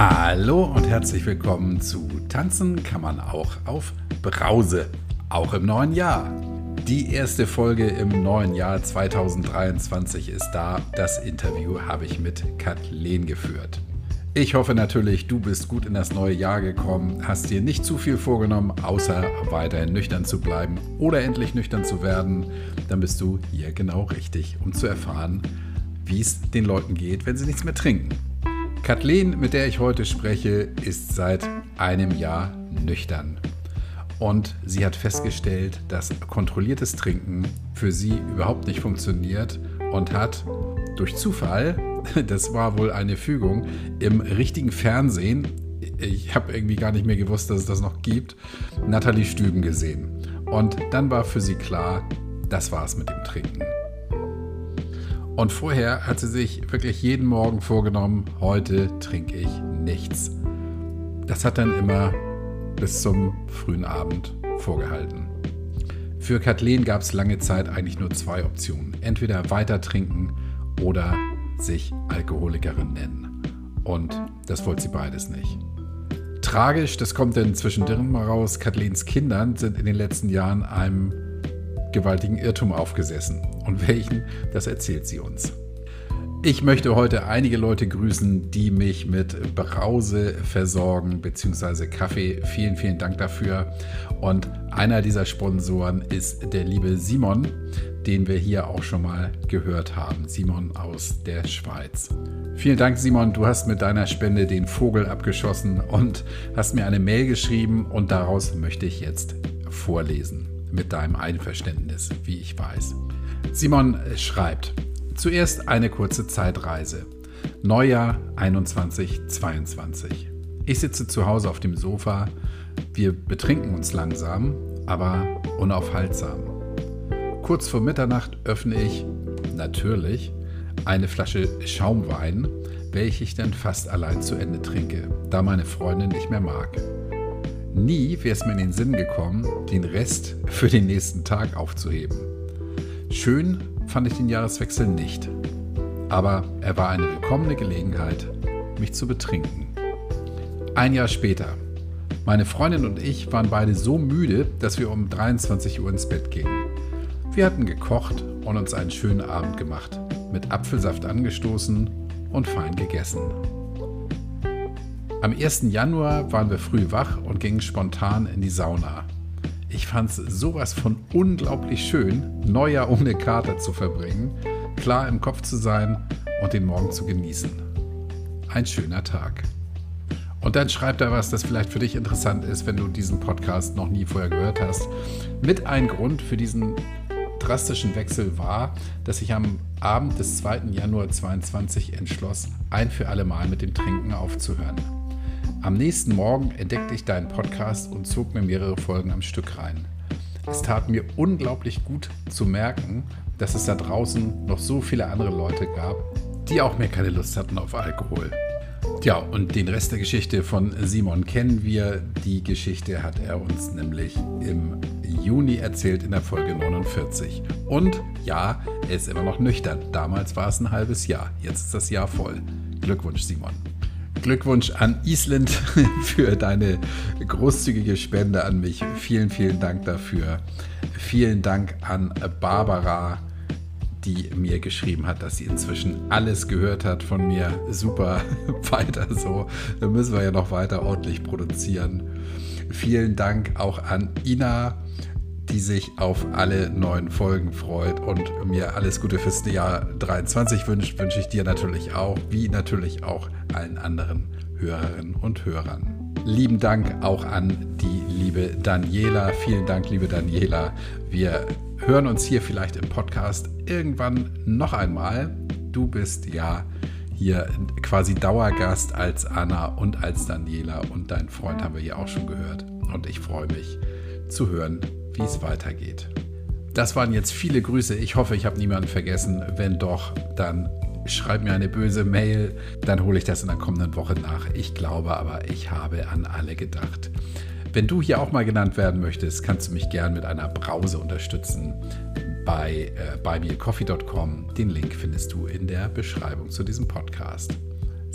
Hallo und herzlich willkommen zu Tanzen kann man auch auf Brause, auch im neuen Jahr. Die erste Folge im neuen Jahr 2023 ist da. Das Interview habe ich mit Kathleen geführt. Ich hoffe natürlich, du bist gut in das neue Jahr gekommen, hast dir nicht zu viel vorgenommen, außer weiterhin nüchtern zu bleiben oder endlich nüchtern zu werden. Dann bist du hier genau richtig, um zu erfahren, wie es den Leuten geht, wenn sie nichts mehr trinken. Kathleen, mit der ich heute spreche, ist seit einem Jahr nüchtern. Und sie hat festgestellt, dass kontrolliertes Trinken für sie überhaupt nicht funktioniert und hat durch Zufall, das war wohl eine Fügung, im richtigen Fernsehen, ich habe irgendwie gar nicht mehr gewusst, dass es das noch gibt, Nathalie Stüben gesehen. Und dann war für sie klar, das war es mit dem Trinken. Und vorher hat sie sich wirklich jeden Morgen vorgenommen, heute trinke ich nichts. Das hat dann immer bis zum frühen Abend vorgehalten. Für Kathleen gab es lange Zeit eigentlich nur zwei Optionen. Entweder weiter trinken oder sich Alkoholikerin nennen. Und das wollte sie beides nicht. Tragisch, das kommt dann zwischendrin mal raus, Kathleens Kindern sind in den letzten Jahren einem gewaltigen Irrtum aufgesessen. Und welchen, das erzählt sie uns. Ich möchte heute einige Leute grüßen, die mich mit Brause versorgen, beziehungsweise Kaffee. Vielen, vielen Dank dafür. Und einer dieser Sponsoren ist der liebe Simon, den wir hier auch schon mal gehört haben. Simon aus der Schweiz. Vielen Dank, Simon. Du hast mit deiner Spende den Vogel abgeschossen und hast mir eine Mail geschrieben und daraus möchte ich jetzt vorlesen mit deinem Einverständnis, wie ich weiß. Simon schreibt, zuerst eine kurze Zeitreise. Neujahr 2122. Ich sitze zu Hause auf dem Sofa. Wir betrinken uns langsam, aber unaufhaltsam. Kurz vor Mitternacht öffne ich, natürlich, eine Flasche Schaumwein, welche ich dann fast allein zu Ende trinke, da meine Freundin nicht mehr mag. Nie wäre es mir in den Sinn gekommen, den Rest für den nächsten Tag aufzuheben. Schön fand ich den Jahreswechsel nicht, aber er war eine willkommene Gelegenheit, mich zu betrinken. Ein Jahr später. Meine Freundin und ich waren beide so müde, dass wir um 23 Uhr ins Bett gingen. Wir hatten gekocht und uns einen schönen Abend gemacht, mit Apfelsaft angestoßen und fein gegessen. Am 1. Januar waren wir früh wach und gingen spontan in die Sauna. Ich fand es sowas von unglaublich schön, Neujahr ohne Kater zu verbringen, klar im Kopf zu sein und den Morgen zu genießen. Ein schöner Tag. Und dann schreibt er was, das vielleicht für dich interessant ist, wenn du diesen Podcast noch nie vorher gehört hast. Mit ein Grund für diesen drastischen Wechsel war, dass ich am Abend des 2. Januar 2022 entschloss, ein für alle Mal mit dem Trinken aufzuhören. Am nächsten Morgen entdeckte ich deinen Podcast und zog mir mehrere Folgen am Stück rein. Es tat mir unglaublich gut zu merken, dass es da draußen noch so viele andere Leute gab, die auch mehr keine Lust hatten auf Alkohol. Tja, und den Rest der Geschichte von Simon kennen wir. Die Geschichte hat er uns nämlich im Juni erzählt in der Folge 49. Und ja, er ist immer noch nüchtern. Damals war es ein halbes Jahr. Jetzt ist das Jahr voll. Glückwunsch, Simon. Glückwunsch an Island für deine großzügige Spende an mich. Vielen, vielen Dank dafür. Vielen Dank an Barbara, die mir geschrieben hat, dass sie inzwischen alles gehört hat von mir. Super, weiter so. Da müssen wir ja noch weiter ordentlich produzieren. Vielen Dank auch an Ina die sich auf alle neuen Folgen freut und mir alles Gute fürs Jahr 23 wünscht, wünsche ich dir natürlich auch, wie natürlich auch allen anderen Hörerinnen und Hörern. Lieben Dank auch an die liebe Daniela. Vielen Dank, liebe Daniela. Wir hören uns hier vielleicht im Podcast irgendwann noch einmal. Du bist ja hier quasi Dauergast als Anna und als Daniela und dein Freund haben wir hier auch schon gehört. Und ich freue mich zu hören, wie es weitergeht. Das waren jetzt viele Grüße. Ich hoffe, ich habe niemanden vergessen. Wenn doch, dann schreib mir eine böse Mail. Dann hole ich das in der kommenden Woche nach. Ich glaube aber, ich habe an alle gedacht. Wenn du hier auch mal genannt werden möchtest, kannst du mich gern mit einer Brause unterstützen bei äh, buymeacoffee.com. Den Link findest du in der Beschreibung zu diesem Podcast.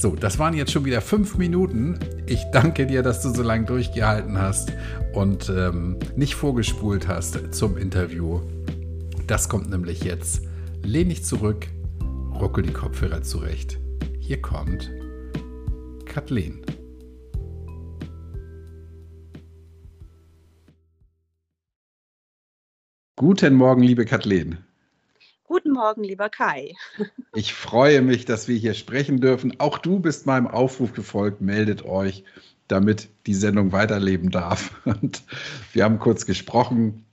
So, das waren jetzt schon wieder fünf Minuten. Ich danke dir, dass du so lange durchgehalten hast und ähm, nicht vorgespult hast zum Interview. Das kommt nämlich jetzt. Lehn dich zurück, ruckel die Kopfhörer zurecht. Hier kommt Kathleen. Guten Morgen, liebe Kathleen. Guten Morgen, lieber Kai. Ich freue mich, dass wir hier sprechen dürfen. Auch du bist meinem Aufruf gefolgt, meldet euch, damit die Sendung weiterleben darf. Und wir haben kurz gesprochen,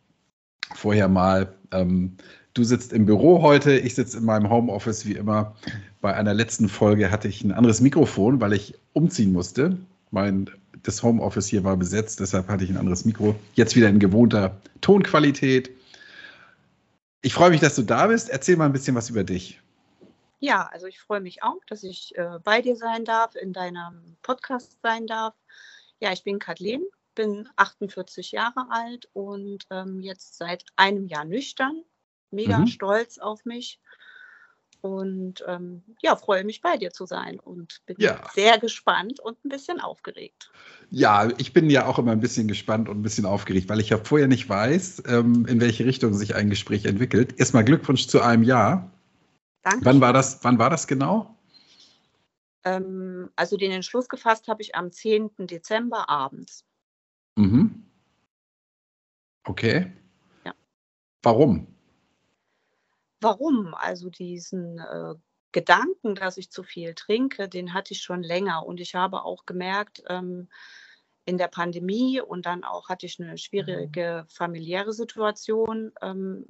vorher mal. Ähm, du sitzt im Büro heute, ich sitze in meinem Homeoffice wie immer. Bei einer letzten Folge hatte ich ein anderes Mikrofon, weil ich umziehen musste. Mein, das Homeoffice hier war besetzt, deshalb hatte ich ein anderes Mikro. Jetzt wieder in gewohnter Tonqualität. Ich freue mich, dass du da bist. Erzähl mal ein bisschen was über dich. Ja, also ich freue mich auch, dass ich äh, bei dir sein darf, in deinem Podcast sein darf. Ja, ich bin Kathleen, bin 48 Jahre alt und ähm, jetzt seit einem Jahr nüchtern. Mega mhm. stolz auf mich und ähm, ja, freue mich bei dir zu sein und bin ja. sehr gespannt und ein bisschen aufgeregt. Ja, ich bin ja auch immer ein bisschen gespannt und ein bisschen aufgeregt, weil ich ja vorher nicht weiß, ähm, in welche Richtung sich ein Gespräch entwickelt. Erstmal Glückwunsch zu einem Jahr. Danke. Wann war das, wann war das genau? Ähm, also den Entschluss gefasst habe ich am 10. Dezember abends. Mhm. Okay. Ja. Warum? Warum? Also diesen äh, Gedanken, dass ich zu viel trinke, den hatte ich schon länger. Und ich habe auch gemerkt, ähm, in der Pandemie und dann auch hatte ich eine schwierige familiäre Situation, ähm,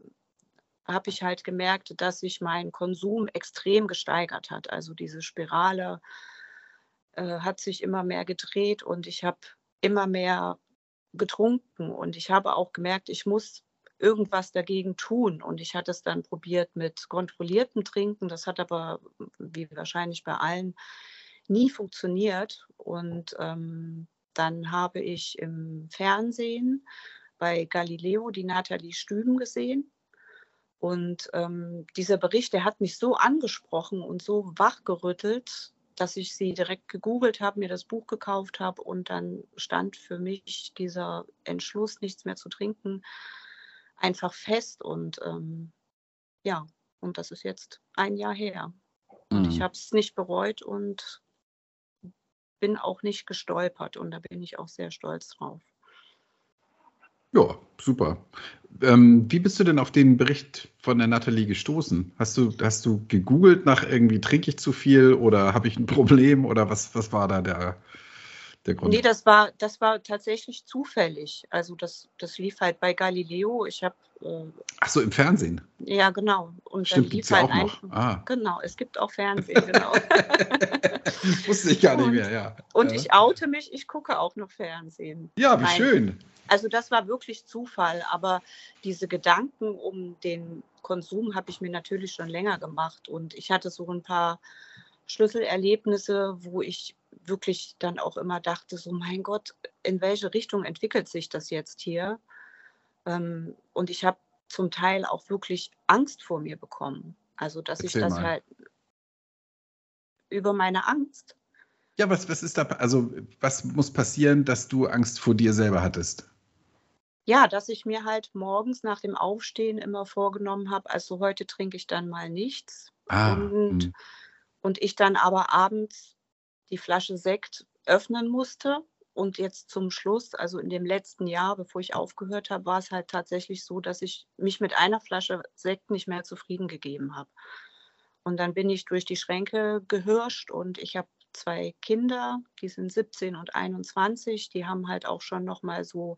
habe ich halt gemerkt, dass sich mein Konsum extrem gesteigert hat. Also diese Spirale äh, hat sich immer mehr gedreht und ich habe immer mehr getrunken. Und ich habe auch gemerkt, ich muss irgendwas dagegen tun. Und ich hatte es dann probiert mit kontrolliertem Trinken. Das hat aber, wie wahrscheinlich bei allen, nie funktioniert. Und ähm, dann habe ich im Fernsehen bei Galileo die Nathalie Stüben gesehen. Und ähm, dieser Bericht, der hat mich so angesprochen und so wachgerüttelt, dass ich sie direkt gegoogelt habe, mir das Buch gekauft habe und dann stand für mich dieser Entschluss, nichts mehr zu trinken, einfach fest und ähm, ja, und das ist jetzt ein Jahr her. Und mhm. ich habe es nicht bereut und bin auch nicht gestolpert und da bin ich auch sehr stolz drauf. Ja, super. Ähm, wie bist du denn auf den Bericht von der Nathalie gestoßen? Hast du, hast du gegoogelt nach irgendwie trinke ich zu viel oder habe ich ein Problem oder was, was war da der, der Grund? Nee, das war, das war tatsächlich zufällig. Also das, das lief halt bei Galileo. Ich habe. Äh, Ach so, im Fernsehen? Ja, genau. Und Stimmt, gibt es ja halt auch noch. Ah. Genau, es gibt auch Fernsehen, genau. Wusste ich gar nicht mehr, ja. Und ich oute mich, ich gucke auch noch Fernsehen. Ja, wie Nein. schön. Also das war wirklich Zufall, aber diese Gedanken um den Konsum habe ich mir natürlich schon länger gemacht und ich hatte so ein paar Schlüsselerlebnisse, wo ich wirklich dann auch immer dachte, so mein Gott, in welche Richtung entwickelt sich das jetzt hier? Ähm, und ich habe zum Teil auch wirklich Angst vor mir bekommen. Also, dass Erzähl ich das mal. halt über meine Angst. Ja, was, was ist da, also was muss passieren, dass du Angst vor dir selber hattest? Ja, dass ich mir halt morgens nach dem Aufstehen immer vorgenommen habe, also heute trinke ich dann mal nichts. Ah, und, hm. und ich dann aber abends die Flasche Sekt öffnen musste. Und jetzt zum Schluss, also in dem letzten Jahr, bevor ich aufgehört habe, war es halt tatsächlich so, dass ich mich mit einer Flasche Sekt nicht mehr zufrieden gegeben habe. Und dann bin ich durch die Schränke gehirscht und ich habe zwei Kinder, die sind 17 und 21, die haben halt auch schon noch mal so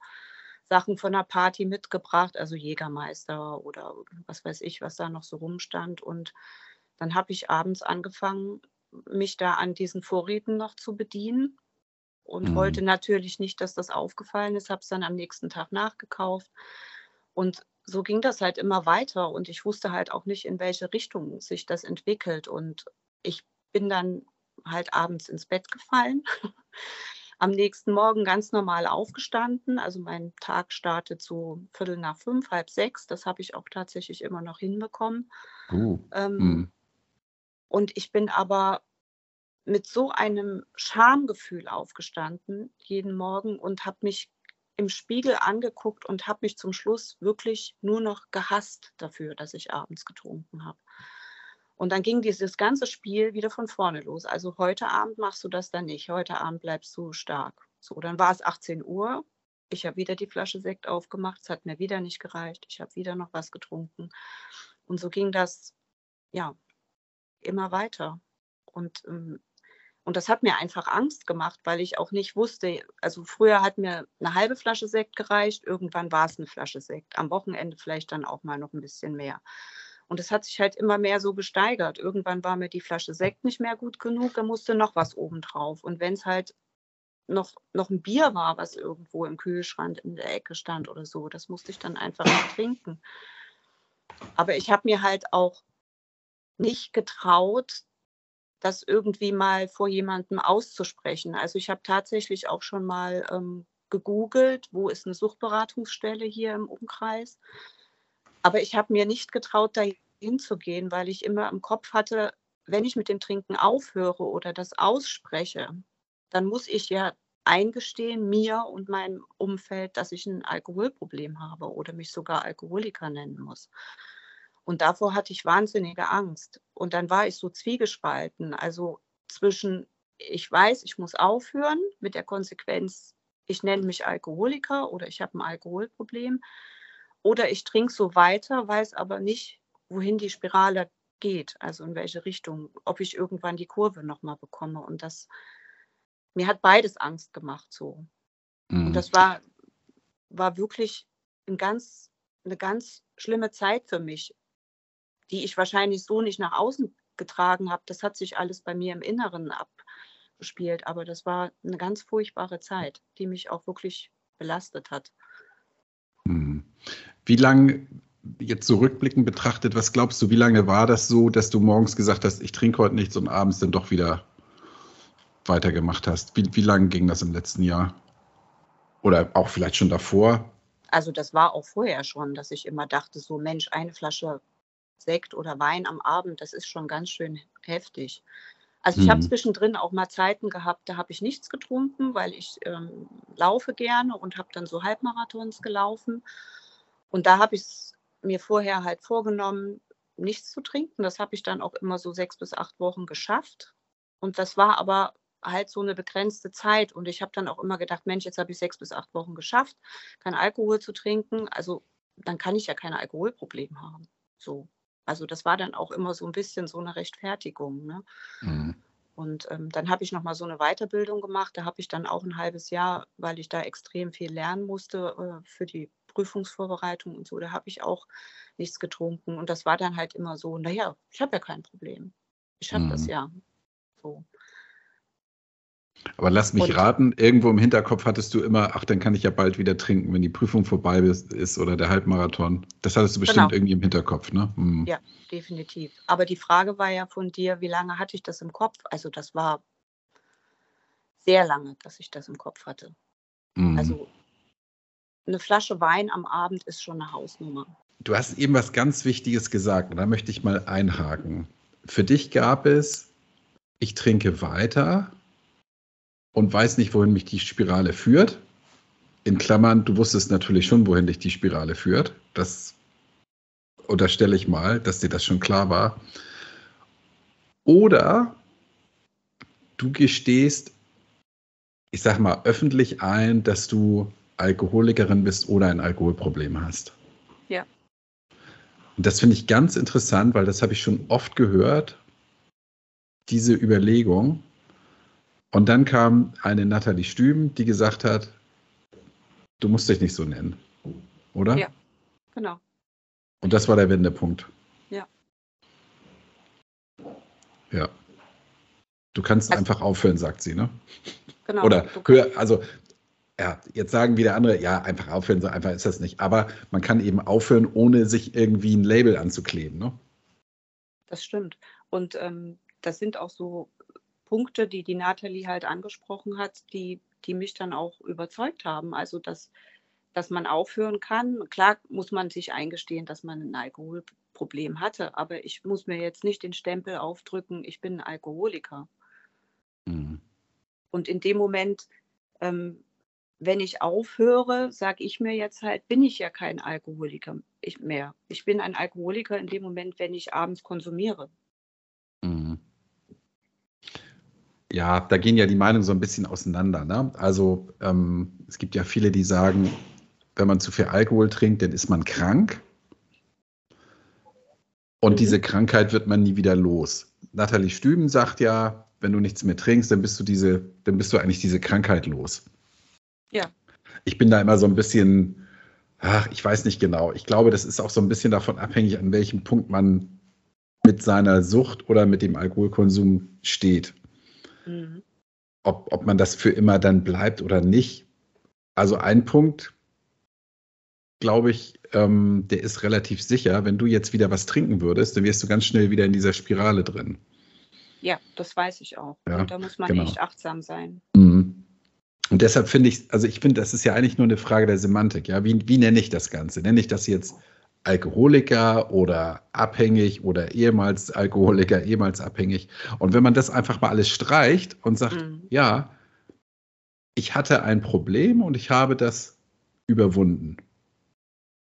Sachen von der Party mitgebracht, also Jägermeister oder was weiß ich, was da noch so rumstand. Und dann habe ich abends angefangen, mich da an diesen Vorräten noch zu bedienen und mhm. wollte natürlich nicht, dass das aufgefallen ist, habe es dann am nächsten Tag nachgekauft. Und so ging das halt immer weiter und ich wusste halt auch nicht, in welche Richtung sich das entwickelt. Und ich bin dann halt abends ins Bett gefallen, am nächsten Morgen ganz normal aufgestanden. Also mein Tag startet so Viertel nach fünf, halb sechs. Das habe ich auch tatsächlich immer noch hinbekommen. Uh, ähm, mm. Und ich bin aber mit so einem Schamgefühl aufgestanden jeden Morgen und habe mich im Spiegel angeguckt und habe mich zum Schluss wirklich nur noch gehasst dafür, dass ich abends getrunken habe. Und dann ging dieses ganze Spiel wieder von vorne los. Also heute Abend machst du das dann nicht. Heute Abend bleibst du stark. So, dann war es 18 Uhr. Ich habe wieder die Flasche Sekt aufgemacht. Es hat mir wieder nicht gereicht. Ich habe wieder noch was getrunken. Und so ging das, ja, immer weiter. Und ähm, und das hat mir einfach Angst gemacht, weil ich auch nicht wusste, also früher hat mir eine halbe Flasche Sekt gereicht, irgendwann war es eine Flasche Sekt, am Wochenende vielleicht dann auch mal noch ein bisschen mehr. Und es hat sich halt immer mehr so gesteigert. Irgendwann war mir die Flasche Sekt nicht mehr gut genug, da musste noch was obendrauf. Und wenn es halt noch, noch ein Bier war, was irgendwo im Kühlschrank in der Ecke stand oder so, das musste ich dann einfach nicht trinken. Aber ich habe mir halt auch nicht getraut, das irgendwie mal vor jemandem auszusprechen. Also ich habe tatsächlich auch schon mal ähm, gegoogelt, wo ist eine Suchtberatungsstelle hier im Umkreis. Aber ich habe mir nicht getraut, da hinzugehen, weil ich immer im Kopf hatte, wenn ich mit dem Trinken aufhöre oder das ausspreche, dann muss ich ja eingestehen, mir und meinem Umfeld, dass ich ein Alkoholproblem habe oder mich sogar Alkoholiker nennen muss. Und davor hatte ich wahnsinnige Angst. Und dann war ich so zwiegespalten. Also zwischen, ich weiß, ich muss aufhören mit der Konsequenz, ich nenne mich Alkoholiker oder ich habe ein Alkoholproblem. Oder ich trinke so weiter, weiß aber nicht, wohin die Spirale geht, also in welche Richtung, ob ich irgendwann die Kurve nochmal bekomme. Und das, mir hat beides Angst gemacht so. Mhm. Und das war, war wirklich ein ganz, eine ganz schlimme Zeit für mich die ich wahrscheinlich so nicht nach außen getragen habe. Das hat sich alles bei mir im Inneren abgespielt. Aber das war eine ganz furchtbare Zeit, die mich auch wirklich belastet hat. Hm. Wie lange, jetzt zurückblickend so betrachtet, was glaubst du, wie lange war das so, dass du morgens gesagt hast, ich trinke heute nichts und abends dann doch wieder weitergemacht hast? Wie, wie lange ging das im letzten Jahr? Oder auch vielleicht schon davor? Also das war auch vorher schon, dass ich immer dachte, so Mensch, eine Flasche Sekt oder Wein am Abend, das ist schon ganz schön heftig. Also ich mhm. habe zwischendrin auch mal Zeiten gehabt, da habe ich nichts getrunken, weil ich ähm, laufe gerne und habe dann so Halbmarathons gelaufen. Und da habe ich es mir vorher halt vorgenommen, nichts zu trinken. Das habe ich dann auch immer so sechs bis acht Wochen geschafft. Und das war aber halt so eine begrenzte Zeit. Und ich habe dann auch immer gedacht, Mensch, jetzt habe ich sechs bis acht Wochen geschafft, kein Alkohol zu trinken. Also dann kann ich ja kein Alkoholproblem haben. So. Also das war dann auch immer so ein bisschen so eine Rechtfertigung. Ne? Mhm. Und ähm, dann habe ich nochmal so eine Weiterbildung gemacht. Da habe ich dann auch ein halbes Jahr, weil ich da extrem viel lernen musste äh, für die Prüfungsvorbereitung und so, da habe ich auch nichts getrunken. Und das war dann halt immer so, naja, ich habe ja kein Problem. Ich habe mhm. das ja. So. Aber lass mich und, raten, irgendwo im Hinterkopf hattest du immer, ach, dann kann ich ja bald wieder trinken, wenn die Prüfung vorbei ist oder der Halbmarathon. Das hattest du bestimmt genau. irgendwie im Hinterkopf, ne? Hm. Ja, definitiv. Aber die Frage war ja von dir, wie lange hatte ich das im Kopf? Also das war sehr lange, dass ich das im Kopf hatte. Mhm. Also eine Flasche Wein am Abend ist schon eine Hausnummer. Du hast eben was ganz Wichtiges gesagt und da möchte ich mal einhaken. Für dich gab es, ich trinke weiter und weiß nicht, wohin mich die Spirale führt. In Klammern, du wusstest natürlich schon, wohin dich die Spirale führt. Das unterstelle ich mal, dass dir das schon klar war. Oder du gestehst, ich sag mal, öffentlich ein, dass du Alkoholikerin bist oder ein Alkoholproblem hast. Ja. Und das finde ich ganz interessant, weil das habe ich schon oft gehört, diese Überlegung. Und dann kam eine Nathalie Stüben, die gesagt hat, du musst dich nicht so nennen, oder? Ja, genau. Und das war der Wendepunkt. Ja. Ja. Du kannst also, einfach aufhören, sagt sie, ne? Genau. Oder hör, also ja, jetzt sagen wieder andere, ja, einfach aufhören, so einfach ist das nicht. Aber man kann eben aufhören, ohne sich irgendwie ein Label anzukleben, ne? Das stimmt. Und ähm, das sind auch so Punkte, die die Nathalie halt angesprochen hat, die, die mich dann auch überzeugt haben. Also, dass, dass man aufhören kann. Klar muss man sich eingestehen, dass man ein Alkoholproblem hatte, aber ich muss mir jetzt nicht den Stempel aufdrücken, ich bin ein Alkoholiker. Mhm. Und in dem Moment, ähm, wenn ich aufhöre, sage ich mir jetzt halt, bin ich ja kein Alkoholiker mehr. Ich bin ein Alkoholiker in dem Moment, wenn ich abends konsumiere. Mhm. Ja, da gehen ja die Meinungen so ein bisschen auseinander. Ne? Also ähm, es gibt ja viele, die sagen, wenn man zu viel Alkohol trinkt, dann ist man krank. Und mhm. diese Krankheit wird man nie wieder los. Nathalie Stüben sagt ja, wenn du nichts mehr trinkst, dann bist du diese, dann bist du eigentlich diese Krankheit los. Ja. Ich bin da immer so ein bisschen, ach, ich weiß nicht genau. Ich glaube, das ist auch so ein bisschen davon abhängig, an welchem Punkt man mit seiner Sucht oder mit dem Alkoholkonsum steht. Mhm. Ob, ob man das für immer dann bleibt oder nicht. Also ein Punkt, glaube ich, ähm, der ist relativ sicher. Wenn du jetzt wieder was trinken würdest, dann wirst du ganz schnell wieder in dieser Spirale drin. Ja, das weiß ich auch. Ja, Und da muss man genau. echt achtsam sein. Mhm. Und deshalb finde ich, also ich finde, das ist ja eigentlich nur eine Frage der Semantik. Ja, wie, wie nenne ich das Ganze? Nenne ich das jetzt Alkoholiker oder abhängig oder ehemals Alkoholiker, ehemals abhängig? Und wenn man das einfach mal alles streicht und sagt, mhm. ja, ich hatte ein Problem und ich habe das überwunden.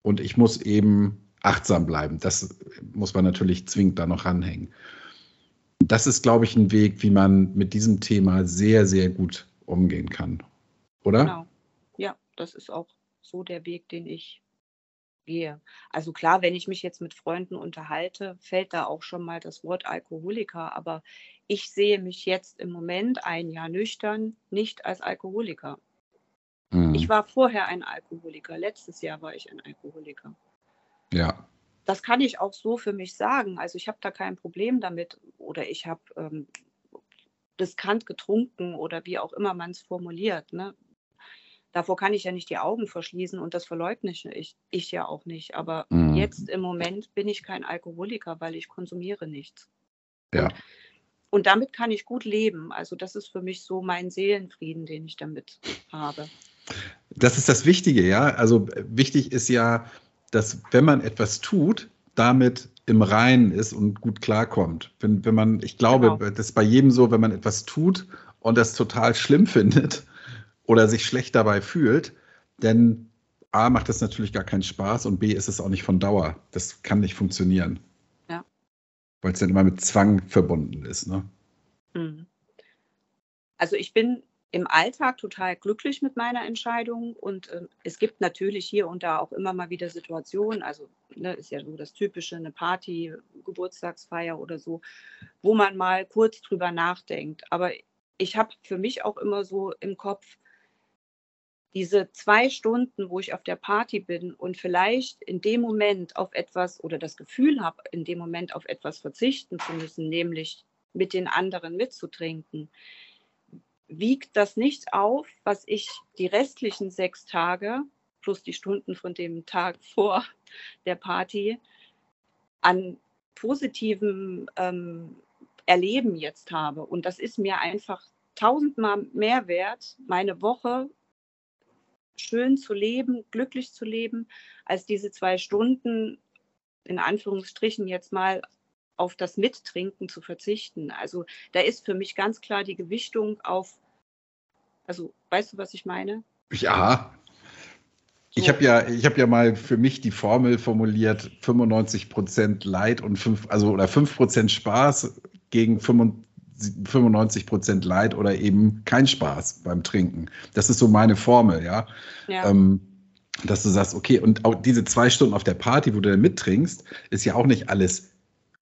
Und ich muss eben achtsam bleiben. Das muss man natürlich zwingend da noch ranhängen. Das ist, glaube ich, ein Weg, wie man mit diesem Thema sehr, sehr gut umgehen kann. Oder? Genau. Ja, das ist auch so der Weg, den ich gehe. Also klar, wenn ich mich jetzt mit Freunden unterhalte, fällt da auch schon mal das Wort Alkoholiker. Aber ich sehe mich jetzt im Moment ein Jahr nüchtern nicht als Alkoholiker. Mhm. Ich war vorher ein Alkoholiker. Letztes Jahr war ich ein Alkoholiker. Ja. Das kann ich auch so für mich sagen. Also ich habe da kein Problem damit oder ich habe ähm, riskant getrunken oder wie auch immer man es formuliert. Ne? Davor kann ich ja nicht die Augen verschließen und das verleugne ich, ich ja auch nicht. Aber mhm. jetzt im Moment bin ich kein Alkoholiker, weil ich konsumiere nichts. Ja. Und, und damit kann ich gut leben. Also das ist für mich so mein Seelenfrieden, den ich damit habe. Das ist das Wichtige, ja. Also wichtig ist ja, dass wenn man etwas tut, damit im Reinen ist und gut klarkommt. Wenn, wenn man, ich glaube, genau. das ist bei jedem so, wenn man etwas tut und das total schlimm findet oder sich schlecht dabei fühlt, dann A macht das natürlich gar keinen Spaß und B ist es auch nicht von Dauer. Das kann nicht funktionieren. Ja. Weil es dann immer mit Zwang verbunden ist. Ne? Mhm. Also ich bin im Alltag total glücklich mit meiner Entscheidung und äh, es gibt natürlich hier und da auch immer mal wieder Situationen, also ne, ist ja so das Typische, eine Party, Geburtstagsfeier oder so, wo man mal kurz drüber nachdenkt. Aber ich habe für mich auch immer so im Kopf, diese zwei Stunden, wo ich auf der Party bin und vielleicht in dem Moment auf etwas oder das Gefühl habe, in dem Moment auf etwas verzichten zu müssen, nämlich mit den anderen mitzutrinken, wiegt das nicht auf, was ich die restlichen sechs Tage plus die Stunden von dem Tag vor der Party an positivem ähm, Erleben jetzt habe. Und das ist mir einfach tausendmal mehr wert, meine Woche schön zu leben, glücklich zu leben, als diese zwei Stunden in Anführungsstrichen jetzt mal auf das Mittrinken zu verzichten. Also da ist für mich ganz klar die Gewichtung auf, also weißt du, was ich meine? Ja. Ich habe ja, ich ja mal für mich die Formel formuliert: 95% Leid und 5, also oder 5% Spaß gegen 95% Leid oder eben kein Spaß beim Trinken. Das ist so meine Formel, ja. ja. Ähm, dass du sagst, okay, und auch diese zwei Stunden auf der Party, wo du dann mittrinkst, ist ja auch nicht alles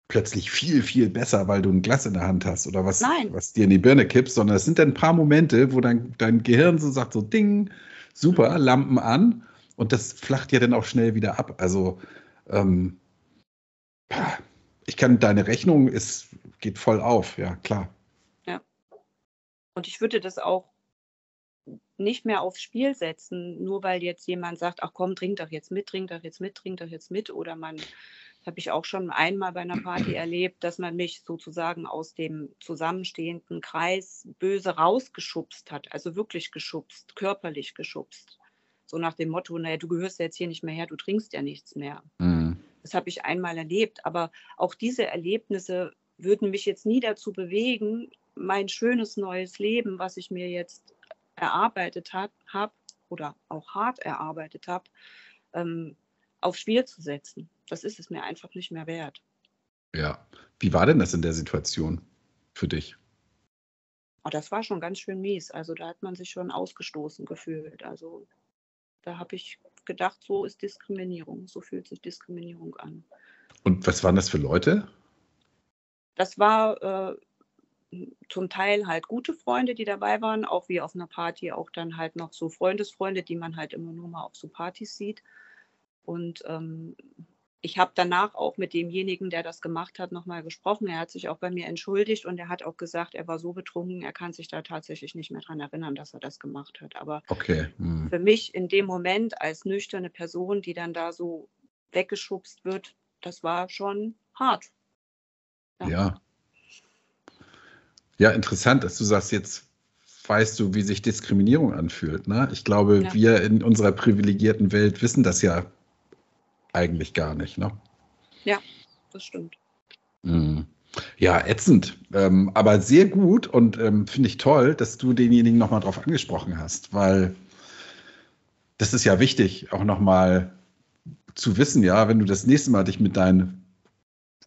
plötzlich viel, viel besser, weil du ein Glas in der Hand hast oder was, was dir in die Birne kippst, sondern es sind dann ein paar Momente, wo dein, dein Gehirn so sagt, so Ding, super, Lampen an und das flacht ja dann auch schnell wieder ab. Also ähm, ich kann, deine Rechnung ist, geht voll auf, ja, klar. Und ich würde das auch nicht mehr aufs Spiel setzen, nur weil jetzt jemand sagt, ach komm, trink doch jetzt mit, trink doch jetzt mit, trink doch jetzt mit oder man habe ich auch schon einmal bei einer Party erlebt, dass man mich sozusagen aus dem zusammenstehenden Kreis böse rausgeschubst hat, also wirklich geschubst, körperlich geschubst. So nach dem Motto, naja, du gehörst ja jetzt hier nicht mehr her, du trinkst ja nichts mehr. Mhm. Das habe ich einmal erlebt, aber auch diese Erlebnisse würden mich jetzt nie dazu bewegen, mein schönes neues Leben, was ich mir jetzt erarbeitet habe hab, oder auch hart erarbeitet habe, ähm, aufs Spiel zu setzen. Das ist es mir einfach nicht mehr wert. Ja. Wie war denn das in der Situation für dich? Oh, das war schon ganz schön mies. Also da hat man sich schon ausgestoßen gefühlt. Also da habe ich gedacht, so ist Diskriminierung. So fühlt sich Diskriminierung an. Und was waren das für Leute? Das war äh, zum Teil halt gute Freunde, die dabei waren, auch wie auf einer Party, auch dann halt noch so Freundesfreunde, die man halt immer nur mal auf so Partys sieht. Und ähm, ich habe danach auch mit demjenigen, der das gemacht hat, nochmal gesprochen. Er hat sich auch bei mir entschuldigt und er hat auch gesagt, er war so betrunken, er kann sich da tatsächlich nicht mehr daran erinnern, dass er das gemacht hat. Aber okay. hm. für mich in dem Moment als nüchterne Person, die dann da so weggeschubst wird, das war schon hart. Ja. ja. Ja, interessant, dass du sagst, jetzt weißt du, wie sich Diskriminierung anfühlt. Ne? Ich glaube, ja. wir in unserer privilegierten Welt wissen das ja eigentlich gar nicht. Ne? Ja, das stimmt. Mhm. Ja, ätzend, ähm, aber sehr gut und ähm, finde ich toll, dass du denjenigen nochmal drauf angesprochen hast, weil das ist ja wichtig, auch nochmal zu wissen, ja, wenn du das nächste Mal dich mit deinen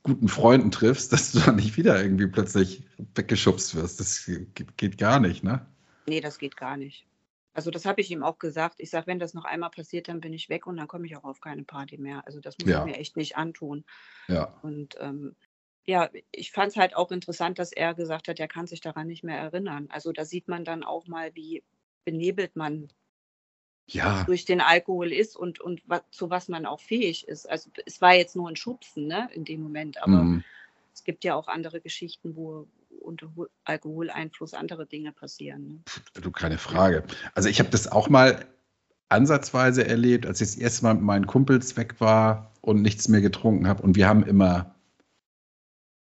guten Freunden triffst, dass du dann nicht wieder irgendwie plötzlich weggeschubst wirst. Das geht gar nicht, ne? Nee, das geht gar nicht. Also das habe ich ihm auch gesagt. Ich sage, wenn das noch einmal passiert, dann bin ich weg und dann komme ich auch auf keine Party mehr. Also das muss ja. ich mir echt nicht antun. Ja. Und ähm, ja, ich fand es halt auch interessant, dass er gesagt hat, er kann sich daran nicht mehr erinnern. Also da sieht man dann auch mal, wie benebelt man ja. durch den Alkohol ist und, und was, zu was man auch fähig ist. Also es war jetzt nur ein Schubsen ne, in dem Moment, aber mhm. es gibt ja auch andere Geschichten, wo, unter Alkoholeinfluss andere Dinge passieren. Ne? Du, keine Frage. Also ich habe das auch mal ansatzweise erlebt, als ich das erste Mal mit meinen Kumpels weg war und nichts mehr getrunken habe. Und wir haben immer,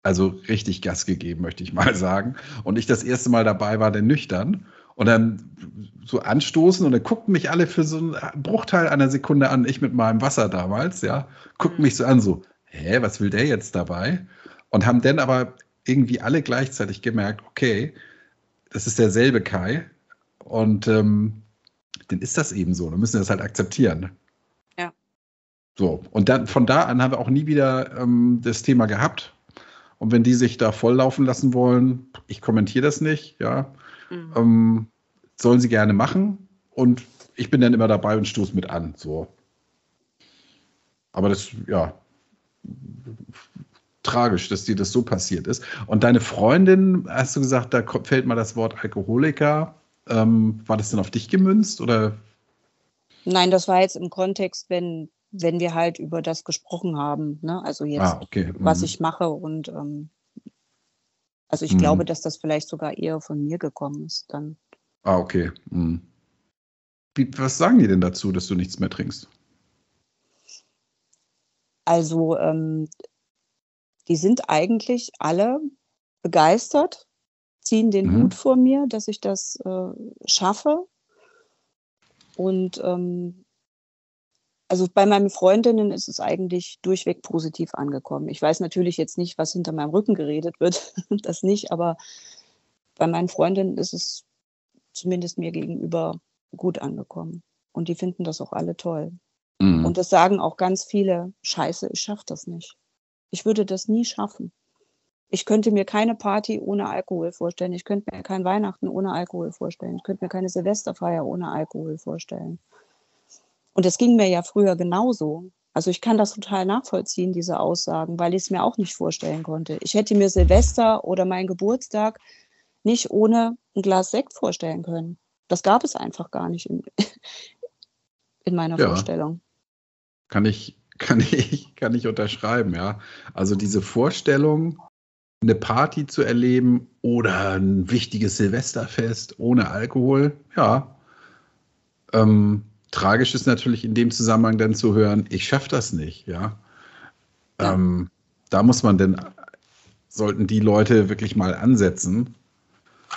also richtig Gas gegeben, möchte ich mal sagen. Und ich das erste Mal dabei war, denn nüchtern. Und dann so anstoßen und dann guckten mich alle für so einen Bruchteil einer Sekunde an, ich mit meinem Wasser damals, ja, guckten mhm. mich so an, so, hä, was will der jetzt dabei? Und haben dann aber irgendwie alle gleichzeitig gemerkt, okay, das ist derselbe Kai und ähm, dann ist das eben so. Dann müssen wir das halt akzeptieren. Ja. So, und dann von da an haben wir auch nie wieder ähm, das Thema gehabt. Und wenn die sich da volllaufen lassen wollen, ich kommentiere das nicht, ja, mhm. ähm, sollen sie gerne machen. Und ich bin dann immer dabei und stoße mit an. So. Aber das, ja, tragisch, dass dir das so passiert ist. Und deine Freundin, hast du gesagt, da fällt mal das Wort Alkoholiker. Ähm, war das denn auf dich gemünzt oder? Nein, das war jetzt im Kontext, wenn, wenn wir halt über das gesprochen haben. Ne? Also jetzt, ah, okay. mhm. was ich mache und ähm, also ich mhm. glaube, dass das vielleicht sogar eher von mir gekommen ist dann. Ah, okay. Mhm. Wie, was sagen die denn dazu, dass du nichts mehr trinkst? Also ähm, die sind eigentlich alle begeistert, ziehen den mhm. Hut vor mir, dass ich das äh, schaffe. Und ähm, also bei meinen Freundinnen ist es eigentlich durchweg positiv angekommen. Ich weiß natürlich jetzt nicht, was hinter meinem Rücken geredet wird, das nicht, aber bei meinen Freundinnen ist es zumindest mir gegenüber gut angekommen. Und die finden das auch alle toll. Mhm. Und das sagen auch ganz viele, scheiße, ich schaffe das nicht. Ich würde das nie schaffen. Ich könnte mir keine Party ohne Alkohol vorstellen. Ich könnte mir kein Weihnachten ohne Alkohol vorstellen. Ich könnte mir keine Silvesterfeier ohne Alkohol vorstellen. Und es ging mir ja früher genauso. Also ich kann das total nachvollziehen, diese Aussagen, weil ich es mir auch nicht vorstellen konnte. Ich hätte mir Silvester oder meinen Geburtstag nicht ohne ein Glas Sekt vorstellen können. Das gab es einfach gar nicht in, in meiner ja. Vorstellung. Kann ich kann ich, kann ich unterschreiben, ja. Also diese Vorstellung, eine Party zu erleben oder ein wichtiges Silvesterfest ohne Alkohol, ja. Ähm, tragisch ist natürlich in dem Zusammenhang dann zu hören, ich schaffe das nicht, ja. ja. Ähm, da muss man denn, sollten die Leute wirklich mal ansetzen.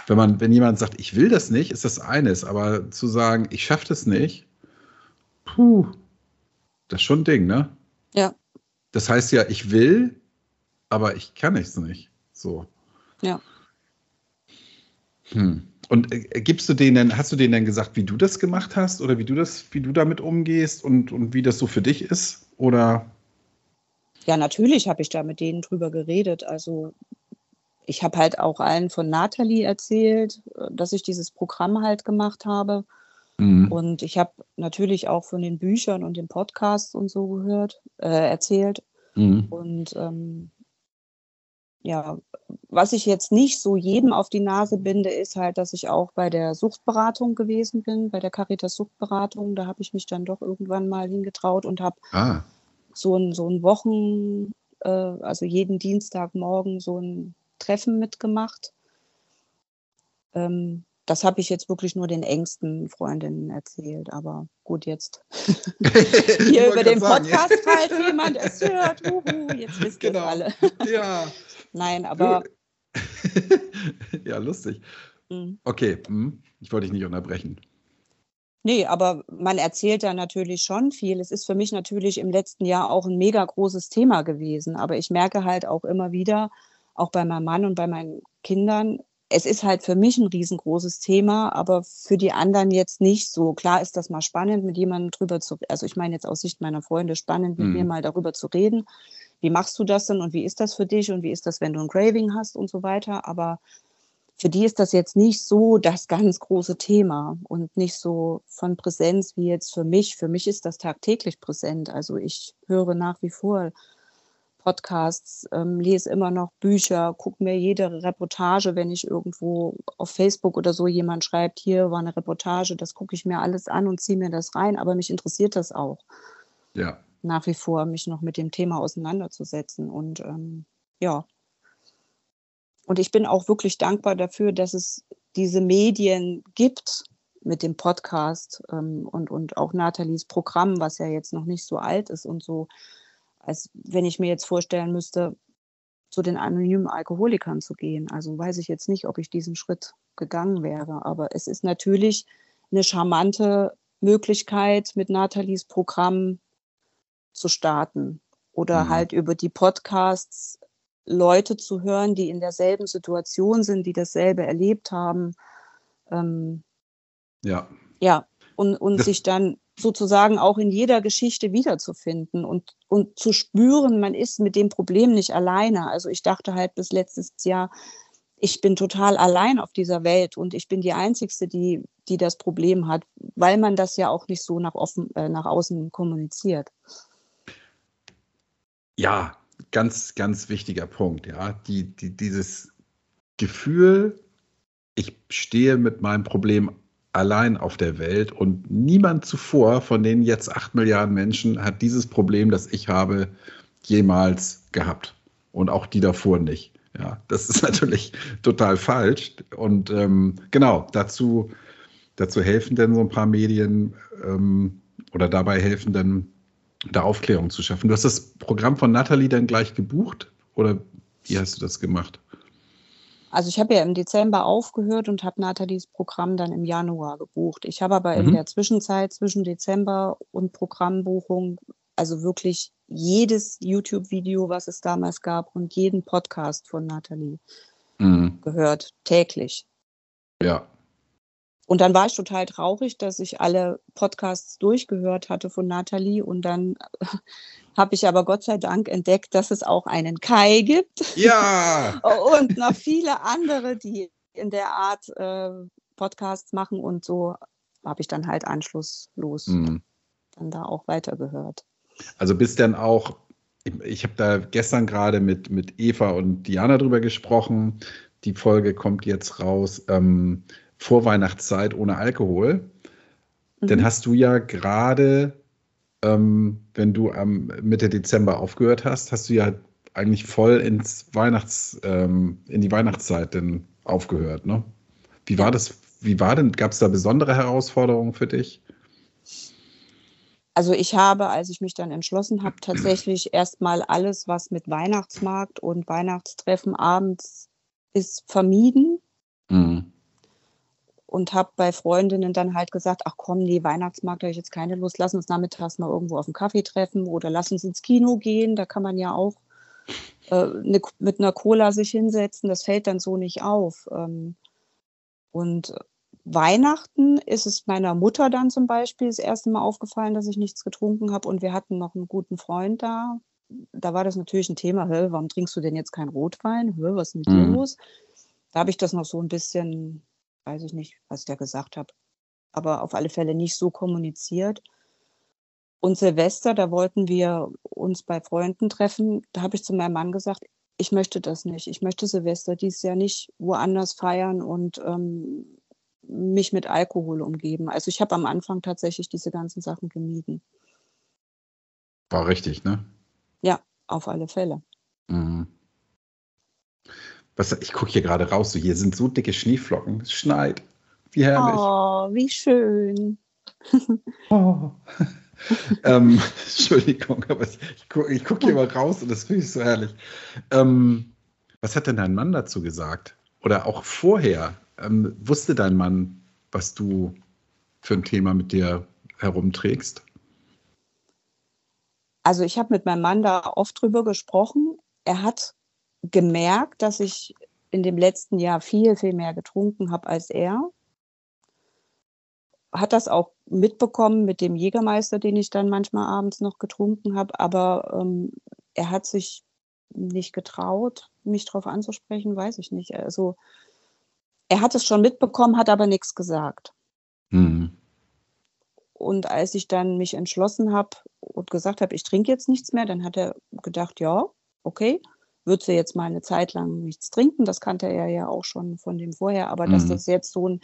Wenn man, wenn jemand sagt, ich will das nicht, ist das eines, aber zu sagen, ich schaffe das nicht, puh, das ist schon ein Ding, ne? Ja. Das heißt ja, ich will, aber ich kann es nicht. So. Ja. Hm. Und äh, gibst du denen, hast du denen denn gesagt, wie du das gemacht hast oder wie du das, wie du damit umgehst und, und wie das so für dich ist? Oder? Ja, natürlich habe ich da mit denen drüber geredet. Also ich habe halt auch allen von Nathalie erzählt, äh, dass ich dieses Programm halt gemacht habe. Mhm. Und ich habe natürlich auch von den Büchern und den Podcasts und so gehört, äh, erzählt. Mhm. Und ähm, ja, was ich jetzt nicht so jedem auf die Nase binde, ist halt, dass ich auch bei der Suchtberatung gewesen bin, bei der Caritas Suchtberatung. Da habe ich mich dann doch irgendwann mal hingetraut und habe ah. so ein, so ein Wochen, äh, also jeden Dienstagmorgen so ein Treffen mitgemacht. Ähm, das habe ich jetzt wirklich nur den engsten Freundinnen erzählt. Aber gut, jetzt hier über den Podcast, falls jemand es hört. Uhu, jetzt wisst ihr genau. alle. ja. Nein, aber. ja, lustig. Mhm. Okay, hm. ich wollte dich nicht unterbrechen. Nee, aber man erzählt da natürlich schon viel. Es ist für mich natürlich im letzten Jahr auch ein mega großes Thema gewesen. Aber ich merke halt auch immer wieder, auch bei meinem Mann und bei meinen Kindern, es ist halt für mich ein riesengroßes Thema, aber für die anderen jetzt nicht so. Klar ist das mal spannend, mit jemandem drüber zu, also ich meine jetzt aus Sicht meiner Freunde, spannend, mit mhm. mir mal darüber zu reden. Wie machst du das denn und wie ist das für dich und wie ist das, wenn du ein Craving hast und so weiter. Aber für die ist das jetzt nicht so das ganz große Thema und nicht so von Präsenz wie jetzt für mich. Für mich ist das tagtäglich präsent. Also ich höre nach wie vor Podcasts, ähm, lese immer noch Bücher, gucke mir jede Reportage, wenn ich irgendwo auf Facebook oder so jemand schreibt, hier war eine Reportage, das gucke ich mir alles an und ziehe mir das rein, aber mich interessiert das auch. Ja. Nach wie vor, mich noch mit dem Thema auseinanderzusetzen. Und ähm, ja. Und ich bin auch wirklich dankbar dafür, dass es diese Medien gibt mit dem Podcast ähm, und, und auch Nathalies Programm, was ja jetzt noch nicht so alt ist und so als wenn ich mir jetzt vorstellen müsste, zu den anonymen Alkoholikern zu gehen. Also weiß ich jetzt nicht, ob ich diesen Schritt gegangen wäre. Aber es ist natürlich eine charmante Möglichkeit, mit Nathalies Programm zu starten oder mhm. halt über die Podcasts Leute zu hören, die in derselben Situation sind, die dasselbe erlebt haben. Ähm, ja. Ja, und, und sich dann sozusagen auch in jeder Geschichte wiederzufinden und, und zu spüren, man ist mit dem Problem nicht alleine. Also ich dachte halt bis letztes Jahr, ich bin total allein auf dieser Welt und ich bin die Einzige, die, die das Problem hat, weil man das ja auch nicht so nach, offen, äh, nach außen kommuniziert. Ja, ganz, ganz wichtiger Punkt. Ja, die, die, dieses Gefühl, ich stehe mit meinem Problem allein auf der Welt und niemand zuvor von den jetzt acht Milliarden Menschen hat dieses Problem, das ich habe, jemals gehabt. Und auch die davor nicht. Ja, das ist natürlich total falsch. Und ähm, genau, dazu, dazu helfen denn so ein paar Medien ähm, oder dabei helfen dann, da Aufklärung zu schaffen. Du hast das Programm von Nathalie dann gleich gebucht oder wie hast du das gemacht? Also ich habe ja im Dezember aufgehört und habe Nathalies Programm dann im Januar gebucht. Ich habe aber mhm. in der Zwischenzeit zwischen Dezember und Programmbuchung also wirklich jedes YouTube-Video, was es damals gab und jeden Podcast von Nathalie mhm. gehört, täglich. Ja. Und dann war ich total traurig, dass ich alle Podcasts durchgehört hatte von Nathalie und dann habe ich aber Gott sei Dank entdeckt, dass es auch einen Kai gibt. Ja. und noch viele andere, die in der Art äh, Podcasts machen und so habe ich dann halt anschlusslos mhm. dann da auch weitergehört. Also bist dann auch, ich, ich habe da gestern gerade mit, mit Eva und Diana drüber gesprochen. Die Folge kommt jetzt raus, ähm, Vorweihnachtszeit ohne Alkohol. Mhm. Dann hast du ja gerade ähm, wenn du am Mitte Dezember aufgehört hast, hast du ja eigentlich voll ins Weihnachts, ähm, in die Weihnachtszeit denn aufgehört, ne? Wie war das? Wie war denn, gab es da besondere Herausforderungen für dich? Also ich habe, als ich mich dann entschlossen habe, tatsächlich erstmal alles, was mit Weihnachtsmarkt und Weihnachtstreffen abends ist, vermieden. Mhm und habe bei Freundinnen dann halt gesagt, ach komm, nee, Weihnachtsmarkt habe ich jetzt keine Lust, lass uns nachmittags mal irgendwo auf einen Kaffee treffen oder lass uns ins Kino gehen, da kann man ja auch äh, ne, mit einer Cola sich hinsetzen, das fällt dann so nicht auf. Ähm, Und Weihnachten ist es meiner Mutter dann zum Beispiel das erste Mal aufgefallen, dass ich nichts getrunken habe und wir hatten noch einen guten Freund da. Da war das natürlich ein Thema, warum trinkst du denn jetzt keinen Rotwein? Hä, was ist mit dir Mhm. los? Da habe ich das noch so ein bisschen, weiß ich nicht, was ich da gesagt habe, aber auf alle Fälle nicht so kommuniziert. Und Silvester, da wollten wir uns bei Freunden treffen. Da habe ich zu meinem Mann gesagt, ich möchte das nicht. Ich möchte Silvester dieses Jahr nicht woanders feiern und ähm, mich mit Alkohol umgeben. Also ich habe am Anfang tatsächlich diese ganzen Sachen gemieden. War richtig, ne? Ja, auf alle Fälle. Mhm. Was, ich gucke hier gerade raus, so hier sind so dicke Schneeflocken. Es schneit. Wie herrlich. Oh, wie schön. Oh. ähm, Entschuldigung, aber ich, ich gucke guck hier mal raus und das finde ich so herrlich. Ähm, was hat denn dein Mann dazu gesagt? Oder auch vorher? Ähm, wusste dein Mann, was du für ein Thema mit dir herumträgst? Also ich habe mit meinem Mann da oft drüber gesprochen. Er hat gemerkt, dass ich in dem letzten Jahr viel, viel mehr getrunken habe als er. Hat das auch mitbekommen mit dem Jägermeister, den ich dann manchmal abends noch getrunken habe. Aber ähm, er hat sich nicht getraut, mich darauf anzusprechen, weiß ich nicht. Also er hat es schon mitbekommen, hat aber nichts gesagt. Mhm. Und als ich dann mich entschlossen habe und gesagt habe, ich trinke jetzt nichts mehr, dann hat er gedacht, ja, okay, wird sie jetzt mal eine Zeit lang nichts trinken. Das kannte er ja auch schon von dem vorher. Aber dass Mhm. das jetzt so ein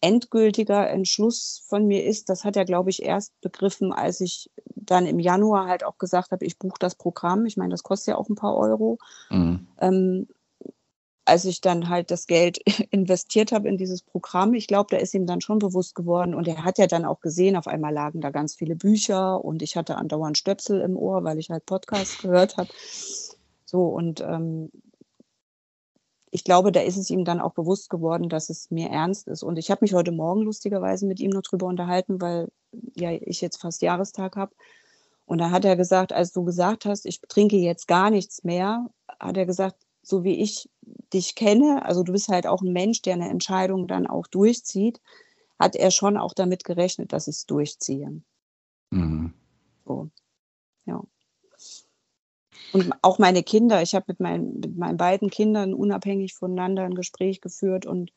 endgültiger Entschluss von mir ist, das hat er, glaube ich, erst begriffen, als ich dann im Januar halt auch gesagt habe, ich buche das Programm. Ich meine, das kostet ja auch ein paar Euro. Mhm. Ähm, als ich dann halt das Geld investiert habe in dieses Programm, ich glaube, da ist ihm dann schon bewusst geworden und er hat ja dann auch gesehen, auf einmal lagen da ganz viele Bücher und ich hatte andauernd Stöpsel im Ohr, weil ich halt Podcasts gehört habe. So und ähm, ich glaube, da ist es ihm dann auch bewusst geworden, dass es mir ernst ist. Und ich habe mich heute Morgen lustigerweise mit ihm noch drüber unterhalten, weil ja ich jetzt fast Jahrestag habe. Und da hat er gesagt, als du gesagt hast, ich trinke jetzt gar nichts mehr, hat er gesagt, so wie ich dich kenne, also du bist halt auch ein Mensch, der eine Entscheidung dann auch durchzieht, hat er schon auch damit gerechnet, dass ich es durchziehe. Mhm. So, ja. Und auch meine Kinder, ich habe mit meinen, mit meinen beiden Kindern unabhängig voneinander ein Gespräch geführt und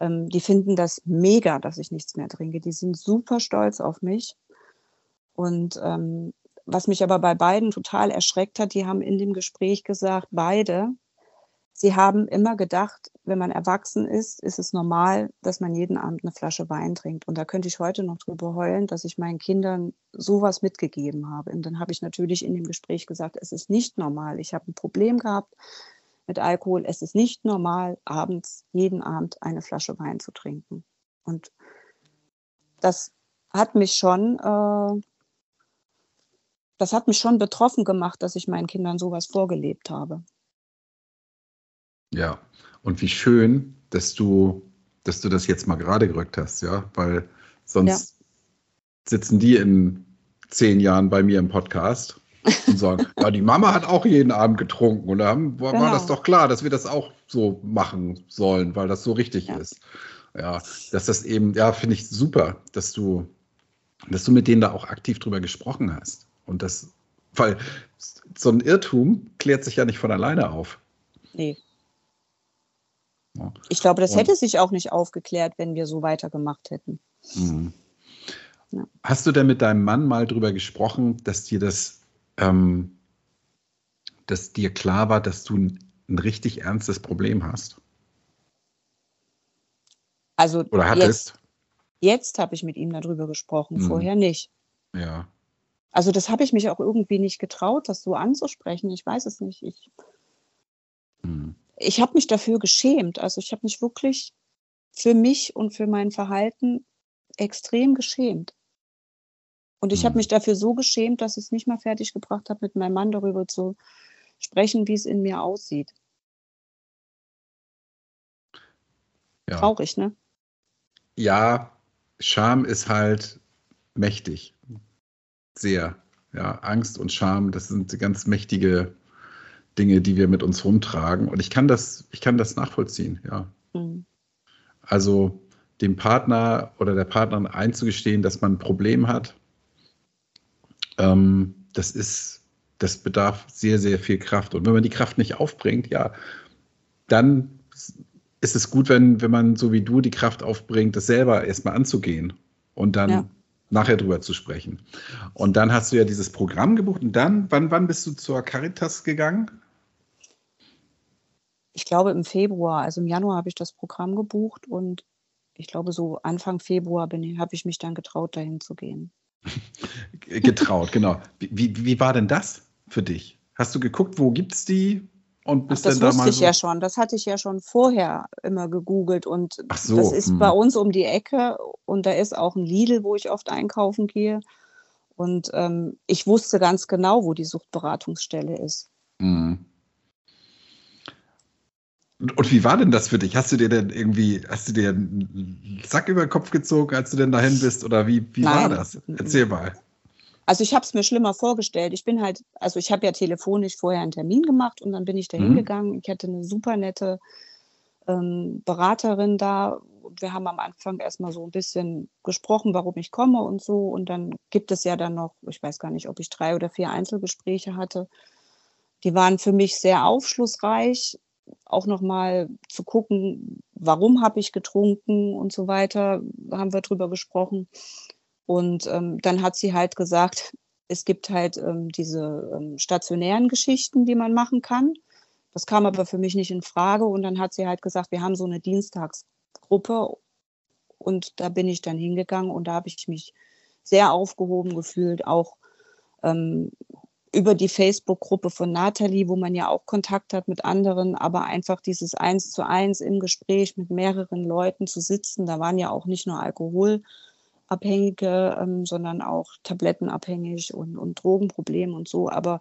ähm, die finden das mega, dass ich nichts mehr trinke. Die sind super stolz auf mich. Und ähm, was mich aber bei beiden total erschreckt hat, die haben in dem Gespräch gesagt, beide, sie haben immer gedacht, wenn man erwachsen ist, ist es normal, dass man jeden Abend eine Flasche Wein trinkt. Und da könnte ich heute noch drüber heulen, dass ich meinen Kindern sowas mitgegeben habe. Und dann habe ich natürlich in dem Gespräch gesagt, es ist nicht normal. Ich habe ein Problem gehabt mit Alkohol. Es ist nicht normal, abends, jeden Abend eine Flasche Wein zu trinken. Und das hat mich schon, äh, das hat mich schon betroffen gemacht, dass ich meinen Kindern sowas vorgelebt habe. Ja, und wie schön, dass du, dass du das jetzt mal gerade gerückt hast, ja, weil sonst sitzen die in zehn Jahren bei mir im Podcast und sagen, ja, die Mama hat auch jeden Abend getrunken und da haben, war, war Genau. das doch klar, dass wir das auch so machen sollen, weil das so richtig Ja. ist. Ja, dass das eben, ja, finde ich super, dass du, dass du mit denen da auch aktiv drüber gesprochen hast. Und das, weil so ein Irrtum klärt sich ja nicht von alleine auf. Nee. Ja. Ich glaube, das Und- hätte sich auch nicht aufgeklärt, wenn wir so weitergemacht hätten. Mhm. Ja. Hast du denn mit deinem Mann mal drüber gesprochen, dass dir das, ähm, dass dir klar war, dass du ein, ein richtig ernstes Problem hast? Also Oder jetzt, hattest? jetzt habe ich mit ihm darüber gesprochen, Mhm. vorher nicht. Ja. Also das habe ich mich auch irgendwie nicht getraut, das so anzusprechen. Ich weiß es nicht. Ich. Ich habe mich dafür geschämt. Also ich habe mich wirklich für mich und für mein Verhalten extrem geschämt. Und ich habe Mhm. mich dafür so geschämt, dass ich es nicht mal fertig gebracht habe, mit meinem Mann darüber zu sprechen, wie es in mir aussieht. Ja. Traurig, ne? ja, Scham ist halt mächtig. Sehr. Ja, Angst und Scham, das sind ganz mächtige Dinge, die wir mit uns rumtragen. Und ich kann das, ich kann das nachvollziehen, ja. Mhm. Also dem Partner oder der Partnerin einzugestehen, dass man ein Problem hat, ähm, das ist, das bedarf sehr, sehr viel Kraft. Und wenn man die Kraft nicht aufbringt, ja, dann ist es gut, wenn, wenn man so wie du die Kraft aufbringt, das selber erstmal anzugehen und dann ja. Nachher drüber zu sprechen. Und dann hast du ja dieses Programm gebucht und dann, wann, wann bist du zur Caritas gegangen? Ich glaube im Februar, also im Januar habe ich das Programm gebucht und ich glaube so Anfang Februar habe ich mich dann getraut, dahin zu gehen. getraut, genau. Wie, wie, wie war denn das für dich? Hast du geguckt, wo gibt es die? Und bist Ach, das wusste ich so ja schon. Das hatte ich ja schon vorher immer gegoogelt. Und so, das ist mh. bei uns um die Ecke. Und da ist auch ein Lidl, wo ich oft einkaufen gehe. Und ähm, ich wusste ganz genau, wo die Suchtberatungsstelle ist. Mhm. Und wie war denn das für dich? Hast du dir denn irgendwie, hast du dir einen Sack über den Kopf gezogen, als du denn dahin bist? Oder wie, wie war das? Erzähl mal. Also ich habe es mir schlimmer vorgestellt. Ich bin halt, also ich habe ja telefonisch vorher einen Termin gemacht und dann bin ich da hingegangen. Mhm. Ich hatte eine super nette ähm, Beraterin da. Wir haben am Anfang erstmal so ein bisschen gesprochen, warum ich komme und so. Und dann gibt es ja dann noch, ich weiß gar nicht, ob ich drei oder vier Einzelgespräche hatte. Die waren für mich sehr aufschlussreich, auch nochmal zu gucken, warum habe ich getrunken und so weiter, haben wir drüber gesprochen. Und ähm, dann hat sie halt gesagt, es gibt halt ähm, diese ähm, stationären Geschichten, die man machen kann. Das kam aber für mich nicht in Frage. Und dann hat sie halt gesagt, wir haben so eine Dienstagsgruppe. Und da bin ich dann hingegangen und da habe ich mich sehr aufgehoben gefühlt, auch ähm, über die Facebook-Gruppe von Nathalie, wo man ja auch Kontakt hat mit anderen, aber einfach dieses Eins zu eins im Gespräch mit mehreren Leuten zu sitzen. Da waren ja auch nicht nur Alkohol, Abhängige, ähm, sondern auch tablettenabhängig und, und Drogenprobleme und so. Aber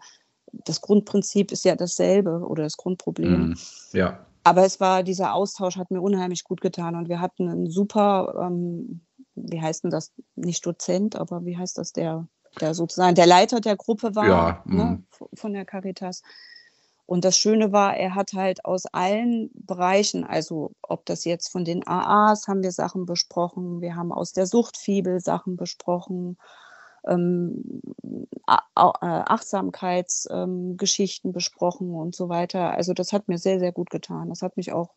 das Grundprinzip ist ja dasselbe oder das Grundproblem. Mm, ja. Aber es war, dieser Austausch hat mir unheimlich gut getan und wir hatten einen super, ähm, wie heißt denn das, nicht Dozent, aber wie heißt das, der, der sozusagen der Leiter der Gruppe war, ja, ne, mm. von der Caritas. Und das Schöne war, er hat halt aus allen Bereichen, also ob das jetzt von den AAs haben wir Sachen besprochen, wir haben aus der Suchtfibel Sachen besprochen, ähm, äh, Achtsamkeitsgeschichten ähm, besprochen und so weiter. Also das hat mir sehr, sehr gut getan. Das hat mich auch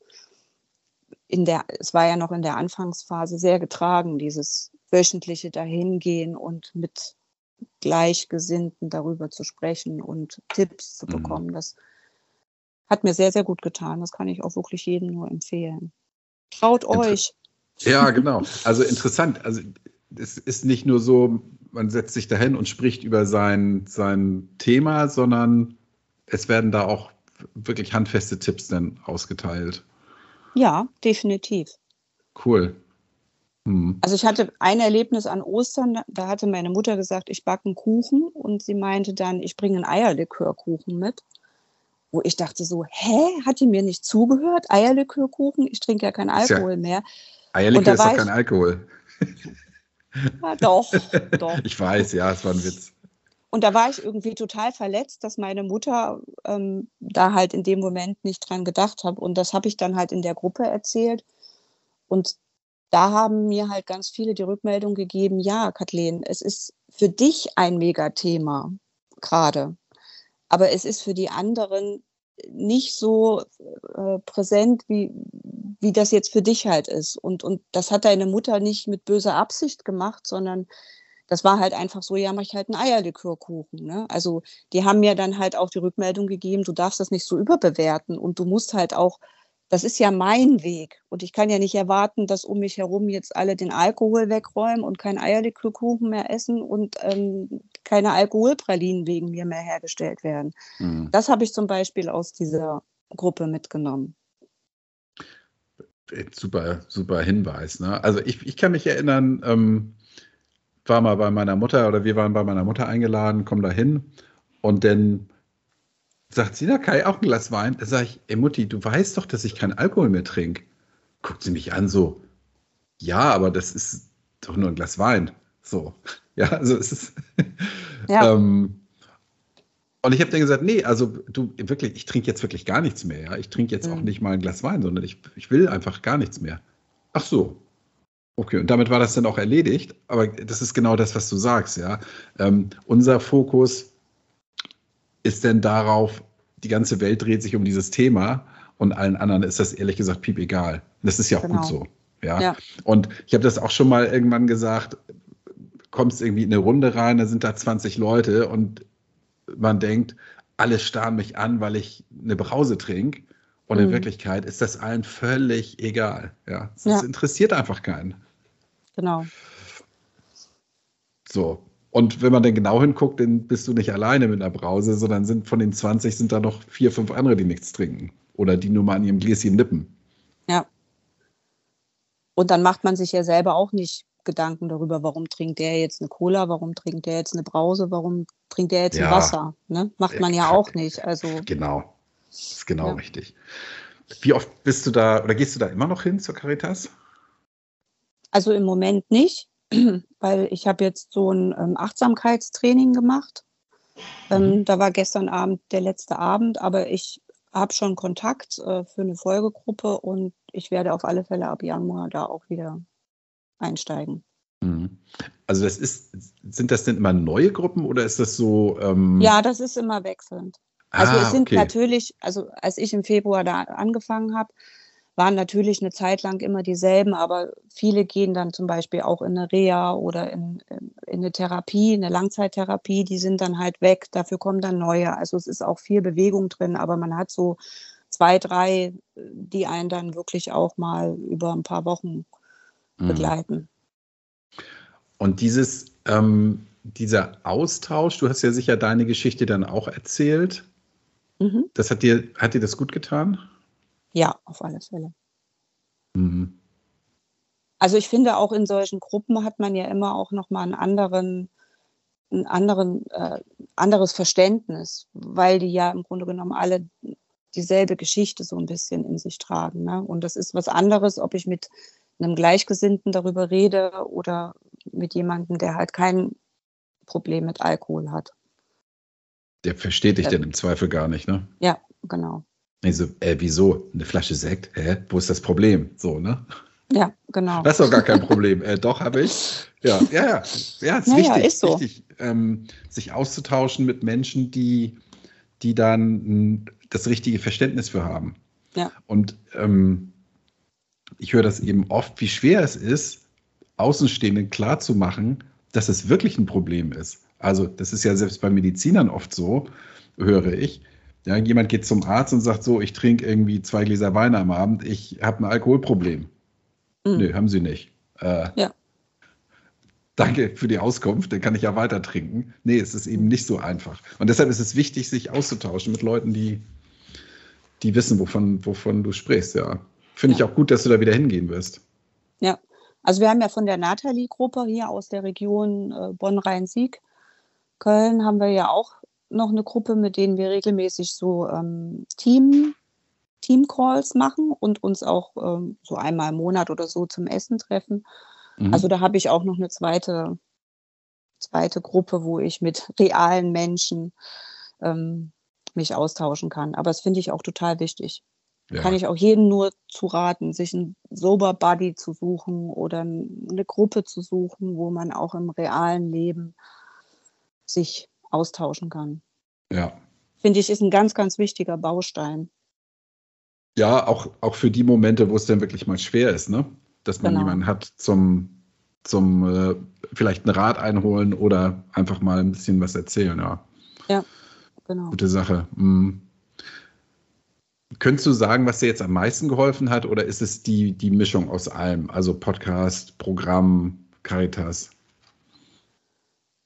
in der, es war ja noch in der Anfangsphase sehr getragen, dieses wöchentliche Dahingehen und mit Gleichgesinnten darüber zu sprechen und Tipps zu mhm. bekommen. Mhm. Das hat mir sehr, sehr gut getan. Das kann ich auch wirklich jedem nur empfehlen. Traut Inter euch. Ja, genau. Also interessant. Also es ist nicht nur so, man setzt sich dahin und spricht über sein, sein Thema, sondern es werden da auch wirklich handfeste Tipps dann ausgeteilt. Ja, definitiv. Cool. Hm. Also ich hatte ein Erlebnis an Ostern, da hatte meine Mutter gesagt, ich backe einen Kuchen und sie meinte dann, ich bringe einen Eierlikörkuchen mit wo ich dachte so, hä, hat die mir nicht zugehört? Eierlikörkuchen? Ich trinke ja keinen Alkohol ja, mehr. Eierlikör ist doch kein Alkohol. Ja, doch, doch. Ich weiß, ja, es war ein Witz. Und da war ich irgendwie total verletzt, dass meine Mutter ähm, da halt in dem Moment nicht dran gedacht hat. Und das habe ich dann halt in der Gruppe erzählt. Und da haben mir halt ganz viele die Rückmeldung gegeben, ja, Kathleen, es ist für dich ein Megathema gerade aber es ist für die anderen nicht so äh, präsent, wie, wie das jetzt für dich halt ist. Und, und das hat deine Mutter nicht mit böser Absicht gemacht, sondern das war halt einfach so, ja, mach ich halt einen Eierlikörkuchen. Ne? Also die haben mir dann halt auch die Rückmeldung gegeben, du darfst das nicht so überbewerten und du musst halt auch das ist ja mein Weg. Und ich kann ja nicht erwarten, dass um mich herum jetzt alle den Alkohol wegräumen und kein Eierlikörkuchen mehr essen und ähm, keine Alkoholpralinen wegen mir mehr hergestellt werden. Mhm. Das habe ich zum Beispiel aus dieser Gruppe mitgenommen. Super, super Hinweis. Ne? Also ich, ich kann mich erinnern, ähm, war mal bei meiner Mutter oder wir waren bei meiner Mutter eingeladen, kommen da hin und dann sagt sie, na Kai, auch ein Glas Wein. Da sage ich, ey Mutti, du weißt doch, dass ich keinen Alkohol mehr trinke. Guckt sie mich an so, ja, aber das ist doch nur ein Glas Wein. So, ja, also es ist. Ja. ähm, und ich habe dann gesagt, nee, also du wirklich, ich trinke jetzt wirklich gar nichts mehr. Ja? Ich trinke jetzt mhm. auch nicht mal ein Glas Wein, sondern ich, ich will einfach gar nichts mehr. Ach so. Okay, und damit war das dann auch erledigt. Aber das ist genau das, was du sagst, ja. Ähm, unser Fokus ist denn darauf, die ganze Welt dreht sich um dieses Thema und allen anderen ist das ehrlich gesagt piep egal. Das ist ja auch genau. gut so. Ja. ja. Und ich habe das auch schon mal irgendwann gesagt, kommst irgendwie in eine Runde rein, da sind da 20 Leute und man denkt, alle starren mich an, weil ich eine Brause trinke. Und mhm. in Wirklichkeit ist das allen völlig egal. Ja, es ja. interessiert einfach keinen. Genau. So. Und wenn man dann genau hinguckt, dann bist du nicht alleine mit einer Brause, sondern sind von den 20 sind da noch vier, fünf andere, die nichts trinken. Oder die nur mal an ihrem Gläschen nippen. Ja. Und dann macht man sich ja selber auch nicht Gedanken darüber, warum trinkt der jetzt eine Cola, warum trinkt der jetzt eine Brause, warum trinkt der jetzt ja. ein Wasser. Ne? Macht man ja auch nicht. Also, genau, das ist genau ja. richtig. Wie oft bist du da oder gehst du da immer noch hin zur Caritas? Also im Moment nicht, weil ich habe jetzt so ein ähm, Achtsamkeitstraining gemacht. Ähm, mhm. Da war gestern Abend der letzte Abend, aber ich habe schon Kontakt äh, für eine Folgegruppe und ich werde auf alle Fälle ab Januar da auch wieder einsteigen. Mhm. Also das ist, sind das denn immer neue Gruppen oder ist das so? Ähm ja, das ist immer wechselnd. Also ah, es sind okay. natürlich, also als ich im Februar da angefangen habe, waren natürlich eine Zeit lang immer dieselben, aber viele gehen dann zum Beispiel auch in eine Reha oder in, in eine Therapie, eine Langzeittherapie, die sind dann halt weg, dafür kommen dann neue. Also es ist auch viel Bewegung drin, aber man hat so zwei, drei, die einen dann wirklich auch mal über ein paar Wochen mhm. begleiten. Und dieses, ähm, dieser Austausch, du hast ja sicher deine Geschichte dann auch erzählt. Mhm. Das hat dir, hat dir das gut getan? Ja, auf alle Fälle. Mhm. Also ich finde auch in solchen Gruppen hat man ja immer auch noch mal einen anderen, ein anderen, äh, anderes Verständnis, weil die ja im Grunde genommen alle dieselbe Geschichte so ein bisschen in sich tragen. Ne? Und das ist was anderes, ob ich mit einem Gleichgesinnten darüber rede oder mit jemandem, der halt kein Problem mit Alkohol hat. Der versteht dich ja. denn im Zweifel gar nicht, ne? Ja, genau. Ich so, äh, wieso? Eine Flasche Sekt? Hä? Wo ist das Problem? So, ne? Ja, genau. Das ist doch gar kein Problem. äh, doch, habe ich. Ja, ja, ja. Ja, ist naja, wichtig, ist so. wichtig ähm, sich auszutauschen mit Menschen, die, die dann m, das richtige Verständnis für haben. Ja. Und ähm, ich höre das eben oft, wie schwer es ist, Außenstehenden klarzumachen, dass es wirklich ein Problem ist. Also, das ist ja selbst bei Medizinern oft so, höre ich ja, jemand geht zum Arzt und sagt so, ich trinke irgendwie zwei Gläser Wein am Abend, ich habe ein Alkoholproblem. Mhm. Nö, haben sie nicht. Äh, ja. Danke für die Auskunft, dann kann ich ja weiter trinken. Nee, es ist eben nicht so einfach. Und deshalb ist es wichtig, sich auszutauschen mit Leuten, die, die wissen, wovon, wovon du sprichst, ja. Finde ja. ich auch gut, dass du da wieder hingehen wirst. Ja, also wir haben ja von der Nathalie-Gruppe hier aus der Region äh, Bonn-Rhein-Sieg, Köln, haben wir ja auch noch eine Gruppe, mit denen wir regelmäßig so ähm, Team, Team-Calls machen und uns auch ähm, so einmal im Monat oder so zum Essen treffen. Mhm. Also da habe ich auch noch eine zweite, zweite Gruppe, wo ich mit realen Menschen ähm, mich austauschen kann. Aber das finde ich auch total wichtig. Ja. Kann ich auch jedem nur zu raten, sich einen Sober Buddy zu suchen oder eine Gruppe zu suchen, wo man auch im realen Leben sich austauschen kann. Ja. Finde ich, ist ein ganz, ganz wichtiger Baustein. Ja, auch, auch für die Momente, wo es dann wirklich mal schwer ist, ne? Dass man genau. jemanden hat zum, zum äh, vielleicht einen Rat einholen oder einfach mal ein bisschen was erzählen, ja. Ja, genau. Gute Sache. Mhm. Könntest du sagen, was dir jetzt am meisten geholfen hat, oder ist es die, die Mischung aus allem? Also Podcast, Programm, Caritas?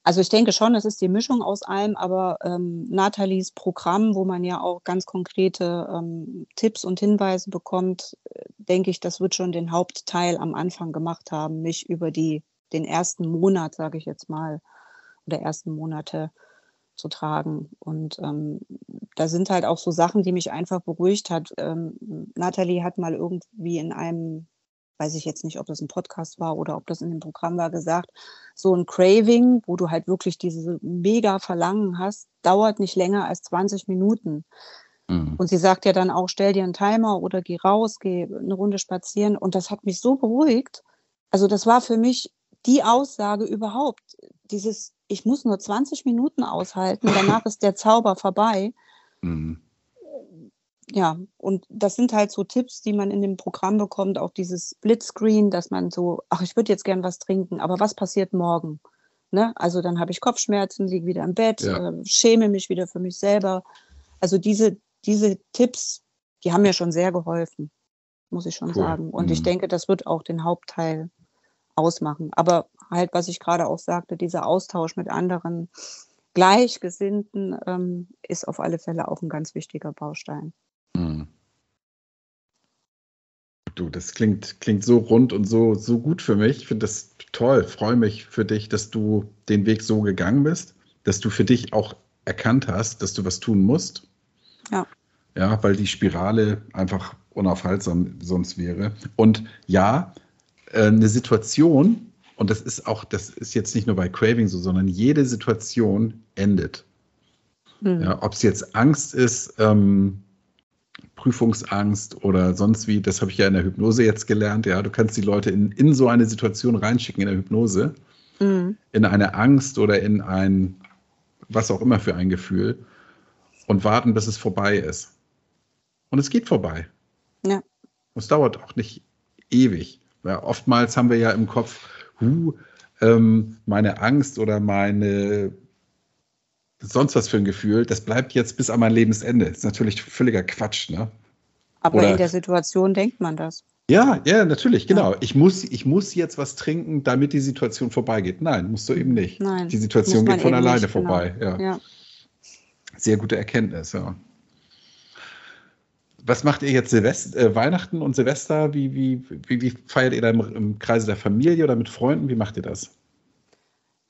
Also ich denke schon, es ist die Mischung aus allem, aber ähm, Nathalies Programm, wo man ja auch ganz konkrete ähm, Tipps und Hinweise bekommt, äh, denke ich, das wird schon den Hauptteil am Anfang gemacht haben, mich über die, den ersten Monat, sage ich jetzt mal, oder ersten Monate zu tragen. Und ähm, da sind halt auch so Sachen, die mich einfach beruhigt hat. Ähm, Nathalie hat mal irgendwie in einem weiß ich jetzt nicht, ob das ein Podcast war oder ob das in dem Programm war, gesagt, so ein Craving, wo du halt wirklich diese mega Verlangen hast, dauert nicht länger als 20 Minuten. Mhm. Und sie sagt ja dann auch, stell dir einen Timer oder geh raus, geh eine Runde spazieren. Und das hat mich so beruhigt. Also das war für mich die Aussage überhaupt. Dieses, ich muss nur 20 Minuten aushalten, danach ist der Zauber vorbei. Mhm. Ja, und das sind halt so Tipps, die man in dem Programm bekommt, auch dieses Blitzscreen, dass man so, ach, ich würde jetzt gern was trinken, aber was passiert morgen? Ne? Also dann habe ich Kopfschmerzen, liege wieder im Bett, ja. äh, schäme mich wieder für mich selber. Also diese, diese Tipps, die haben mir schon sehr geholfen, muss ich schon cool. sagen. Und mhm. ich denke, das wird auch den Hauptteil ausmachen. Aber halt, was ich gerade auch sagte, dieser Austausch mit anderen Gleichgesinnten ähm, ist auf alle Fälle auch ein ganz wichtiger Baustein. Mhm. Du, das klingt, klingt so rund und so, so gut für mich. Ich finde das toll. Freue mich für dich, dass du den Weg so gegangen bist, dass du für dich auch erkannt hast, dass du was tun musst. Ja. Ja, weil die Spirale einfach unaufhaltsam sonst wäre. Und ja, äh, eine Situation, und das ist auch, das ist jetzt nicht nur bei Craving so, sondern jede Situation endet. Mhm. Ja, Ob es jetzt Angst ist, ähm, Prüfungsangst oder sonst wie, das habe ich ja in der Hypnose jetzt gelernt. Ja, du kannst die Leute in, in so eine Situation reinschicken in der Hypnose, mhm. in eine Angst oder in ein, was auch immer für ein Gefühl und warten, bis es vorbei ist. Und es geht vorbei. Ja. Es dauert auch nicht ewig. Ja, oftmals haben wir ja im Kopf, hu, ähm, meine Angst oder meine sonst was für ein Gefühl, das bleibt jetzt bis an mein Lebensende. Das ist natürlich völliger Quatsch, ne? Aber oder, in der Situation denkt man das. Ja, ja, natürlich, genau. Ja. Ich, muss, ich muss jetzt was trinken, damit die Situation vorbeigeht. Nein, musst du eben nicht. Nein, die Situation geht von alleine nicht, genau. vorbei. Genau. Ja. ja. Sehr gute Erkenntnis, ja. Was macht ihr jetzt Silvester, äh, Weihnachten und Silvester? Wie, wie, wie, wie feiert ihr da im, im, Kreise der Familie oder mit Freunden? Wie macht ihr das?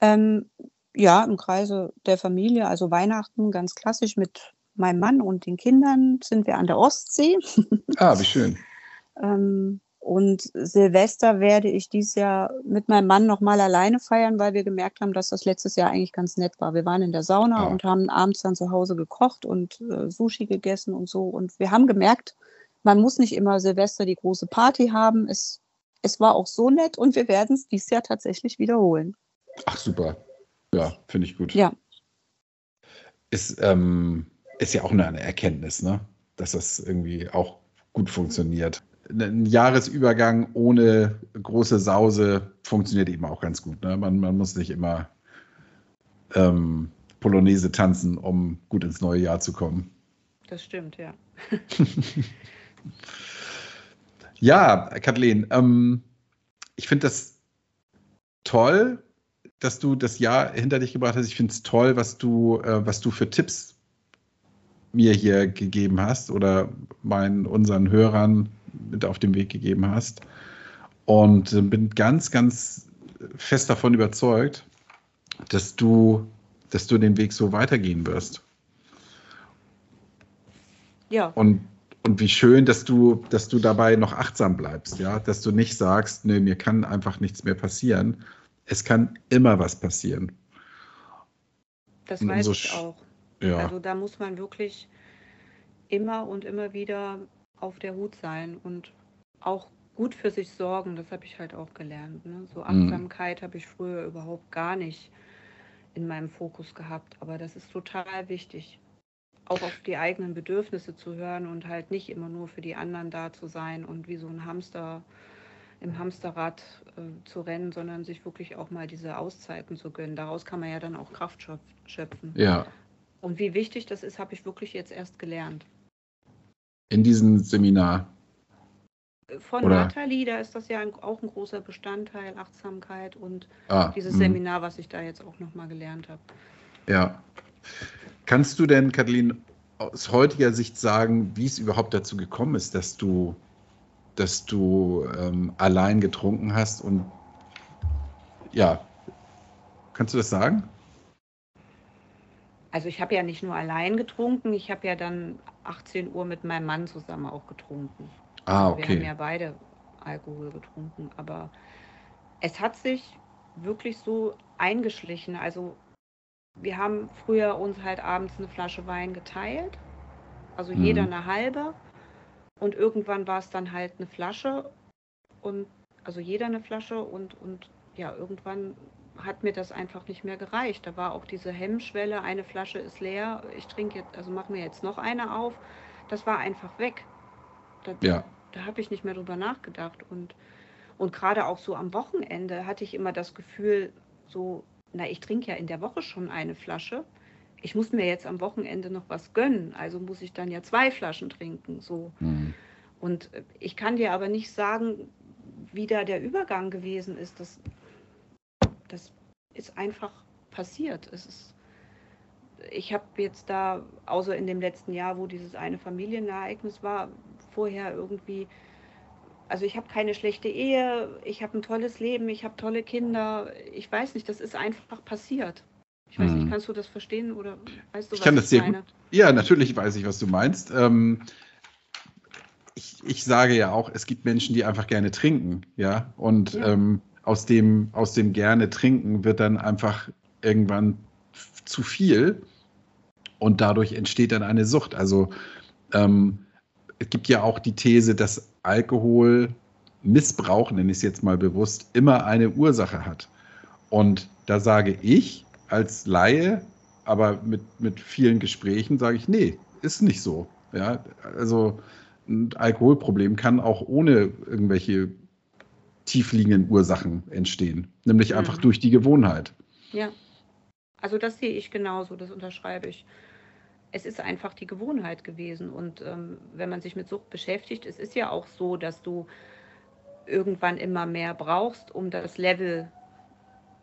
Ähm, ja, im Kreise der Familie, also Weihnachten ganz klassisch mit meinem Mann und den Kindern sind wir an der Ostsee. Ah, wie schön. ähm, und Silvester werde ich dieses Jahr mit meinem Mann nochmal alleine feiern, weil wir gemerkt haben, dass das letztes Jahr eigentlich ganz nett war. Wir waren in der Sauna ja. und haben abends dann zu Hause gekocht und äh, Sushi gegessen und so. Und wir haben gemerkt, man muss nicht immer Silvester die große Party haben. Es, es war auch so nett und wir werden es dieses Jahr tatsächlich wiederholen. Ach, super. Ja, finde ich gut. Ja. Ist, ähm, ist ja auch eine Erkenntnis, ne? dass das irgendwie auch gut funktioniert ein Jahresübergang ohne große Sause funktioniert eben auch ganz gut. Ne? Man, man muss nicht immer ähm, Polonaise tanzen, um gut ins neue Jahr zu kommen. Das stimmt, ja. ja, Kathleen, ähm, ich finde das toll, dass du das Jahr hinter dich gebracht hast. Ich finde es toll, was du, äh, was du für Tipps mir hier gegeben hast oder meinen unseren Hörern mit auf den Weg gegeben hast. Und äh, bin ganz, ganz fest davon überzeugt, dass du, dass du den Weg so weitergehen wirst. Ja. Und, und wie schön, dass du, dass du dabei noch achtsam bleibst, ja, dass du nicht sagst, nee, mir kann einfach nichts mehr passieren. Es kann immer was passieren. Das weiß so, ich auch. Ja. Also da muss man wirklich immer und immer wieder auf der Hut sein und auch gut für sich sorgen. Das habe ich halt auch gelernt. Ne? So mhm. Achtsamkeit mhm. habe ich früher überhaupt gar nicht in meinem Fokus gehabt. Aber das ist total wichtig, auch auf die eigenen Bedürfnisse zu hören und halt nicht immer nur für die anderen da zu sein und wie so ein Hamster im Hamsterrad äh, zu rennen, sondern sich wirklich auch mal diese Auszeiten zu gönnen. Daraus kann man ja dann auch Kraft schöpfen. Ja. Und wie wichtig das ist, habe ich wirklich jetzt erst gelernt in diesem Seminar? Von Oder? Nathalie, da ist das ja ein, auch ein großer Bestandteil, Achtsamkeit und ah, dieses mh. Seminar, was ich da jetzt auch nochmal gelernt habe. Ja. Kannst du denn, Kathleen, aus heutiger Sicht sagen, wie es überhaupt dazu gekommen ist, dass du, dass du ähm, allein getrunken hast und ja, kannst du das sagen? Also ich habe ja nicht nur allein getrunken, ich habe ja dann 18 Uhr mit meinem Mann zusammen auch getrunken. Ah, okay. Wir haben ja beide Alkohol getrunken, aber es hat sich wirklich so eingeschlichen. Also wir haben früher uns halt abends eine Flasche Wein geteilt Also mhm. jeder eine halbe. Und irgendwann war es dann halt eine Flasche. Und also jeder eine Flasche und, und ja, irgendwann hat mir das einfach nicht mehr gereicht. Da war auch diese Hemmschwelle, eine Flasche ist leer, ich trinke jetzt, also mache mir jetzt noch eine auf. Das war einfach weg. Da, ja. da habe ich nicht mehr drüber nachgedacht. Und, und gerade auch so am Wochenende hatte ich immer das Gefühl, so, na, ich trinke ja in der Woche schon eine Flasche. Ich muss mir jetzt am Wochenende noch was gönnen. Also muss ich dann ja zwei Flaschen trinken. So. Mhm. Und ich kann dir aber nicht sagen, wie da der Übergang gewesen ist. Das das ist einfach passiert. Es ist, ich habe jetzt da, außer in dem letzten Jahr, wo dieses eine Familienereignis war, vorher irgendwie, also ich habe keine schlechte Ehe, ich habe ein tolles Leben, ich habe tolle Kinder. Ich weiß nicht, das ist einfach passiert. Ich weiß hm. nicht, kannst du das verstehen oder weißt du, ich was kann das ich meine? Ja, natürlich weiß ich, was du meinst. Ähm, ich, ich, sage ja auch, es gibt Menschen, die einfach gerne trinken, ja. Und ja. Ähm, aus dem, aus dem gerne trinken wird dann einfach irgendwann zu viel und dadurch entsteht dann eine Sucht. Also ähm, es gibt ja auch die These, dass Alkohol Missbrauch, nenne ich es jetzt mal bewusst, immer eine Ursache hat. Und da sage ich als Laie, aber mit, mit vielen Gesprächen, sage ich, nee, ist nicht so. Ja, also ein Alkoholproblem kann auch ohne irgendwelche tiefliegenden Ursachen entstehen, nämlich einfach mhm. durch die Gewohnheit. Ja, also das sehe ich genauso, das unterschreibe ich. Es ist einfach die Gewohnheit gewesen und ähm, wenn man sich mit Sucht beschäftigt, es ist ja auch so, dass du irgendwann immer mehr brauchst, um das Level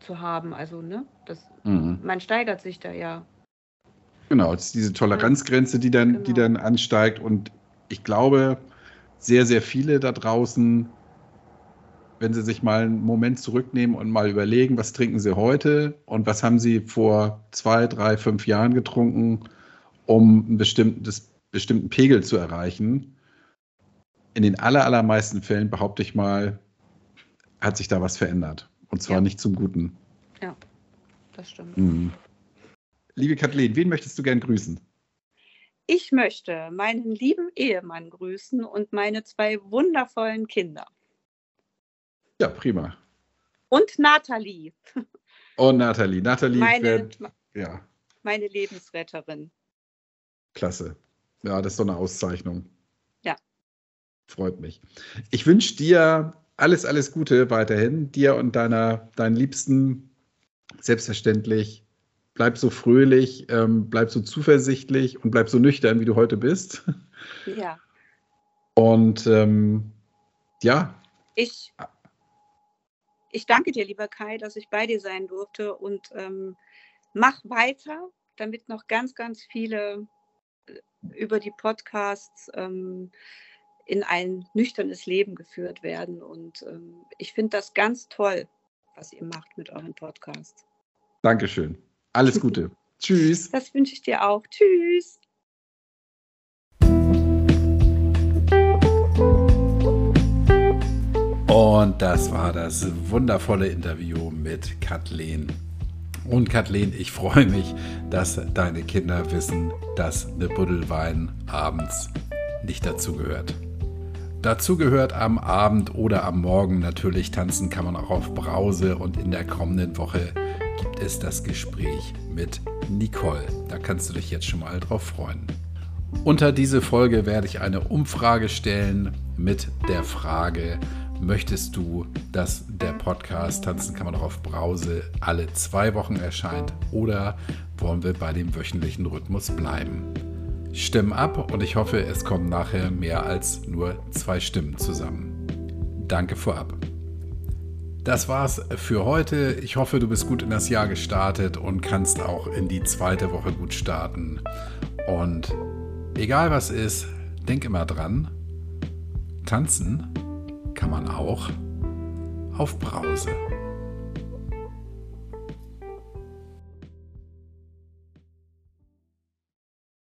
zu haben. Also, ne, das, mhm. man steigert sich da ja. Genau, es ist diese Toleranzgrenze, die dann, genau. die dann ansteigt und ich glaube, sehr, sehr viele da draußen wenn Sie sich mal einen Moment zurücknehmen und mal überlegen, was trinken Sie heute und was haben Sie vor zwei, drei, fünf Jahren getrunken, um einen bestimmtes, bestimmten Pegel zu erreichen. In den aller, allermeisten Fällen, behaupte ich mal, hat sich da was verändert. Und zwar ja. nicht zum Guten. Ja, das stimmt. Mhm. Liebe Kathleen, wen möchtest du gern grüßen? Ich möchte meinen lieben Ehemann grüßen und meine zwei wundervollen Kinder. Ja, prima. Und Nathalie. Oh, Nathalie. Nathalie meine, wird, ja. meine Lebensretterin. Klasse. Ja, das ist so eine Auszeichnung. Ja. Freut mich. Ich wünsche dir alles, alles Gute weiterhin. Dir und deiner, deinen Liebsten selbstverständlich. Bleib so fröhlich, ähm, bleib so zuversichtlich und bleib so nüchtern, wie du heute bist. Ja. Und ähm, ja. Ich ich danke dir, lieber Kai, dass ich bei dir sein durfte und ähm, mach weiter, damit noch ganz, ganz viele äh, über die Podcasts ähm, in ein nüchternes Leben geführt werden. Und ähm, ich finde das ganz toll, was ihr macht mit euren Podcasts. Dankeschön. Alles Gute. Tschüss. Das wünsche ich dir auch. Tschüss. Und das war das wundervolle Interview mit Kathleen. Und Kathleen, ich freue mich, dass deine Kinder wissen, dass eine Buddel Wein abends nicht dazugehört. Dazu gehört am Abend oder am Morgen natürlich tanzen kann man auch auf Brause und in der kommenden Woche gibt es das Gespräch mit Nicole. Da kannst du dich jetzt schon mal drauf freuen. Unter diese Folge werde ich eine Umfrage stellen mit der Frage, Möchtest du, dass der Podcast Tanzen kann man auch auf Brause alle zwei Wochen erscheint oder wollen wir bei dem wöchentlichen Rhythmus bleiben? Stimm ab und ich hoffe, es kommen nachher mehr als nur zwei Stimmen zusammen. Danke vorab. Das war's für heute. Ich hoffe, du bist gut in das Jahr gestartet und kannst auch in die zweite Woche gut starten. Und egal was ist, denk immer dran. Tanzen kann man auch auf Brause.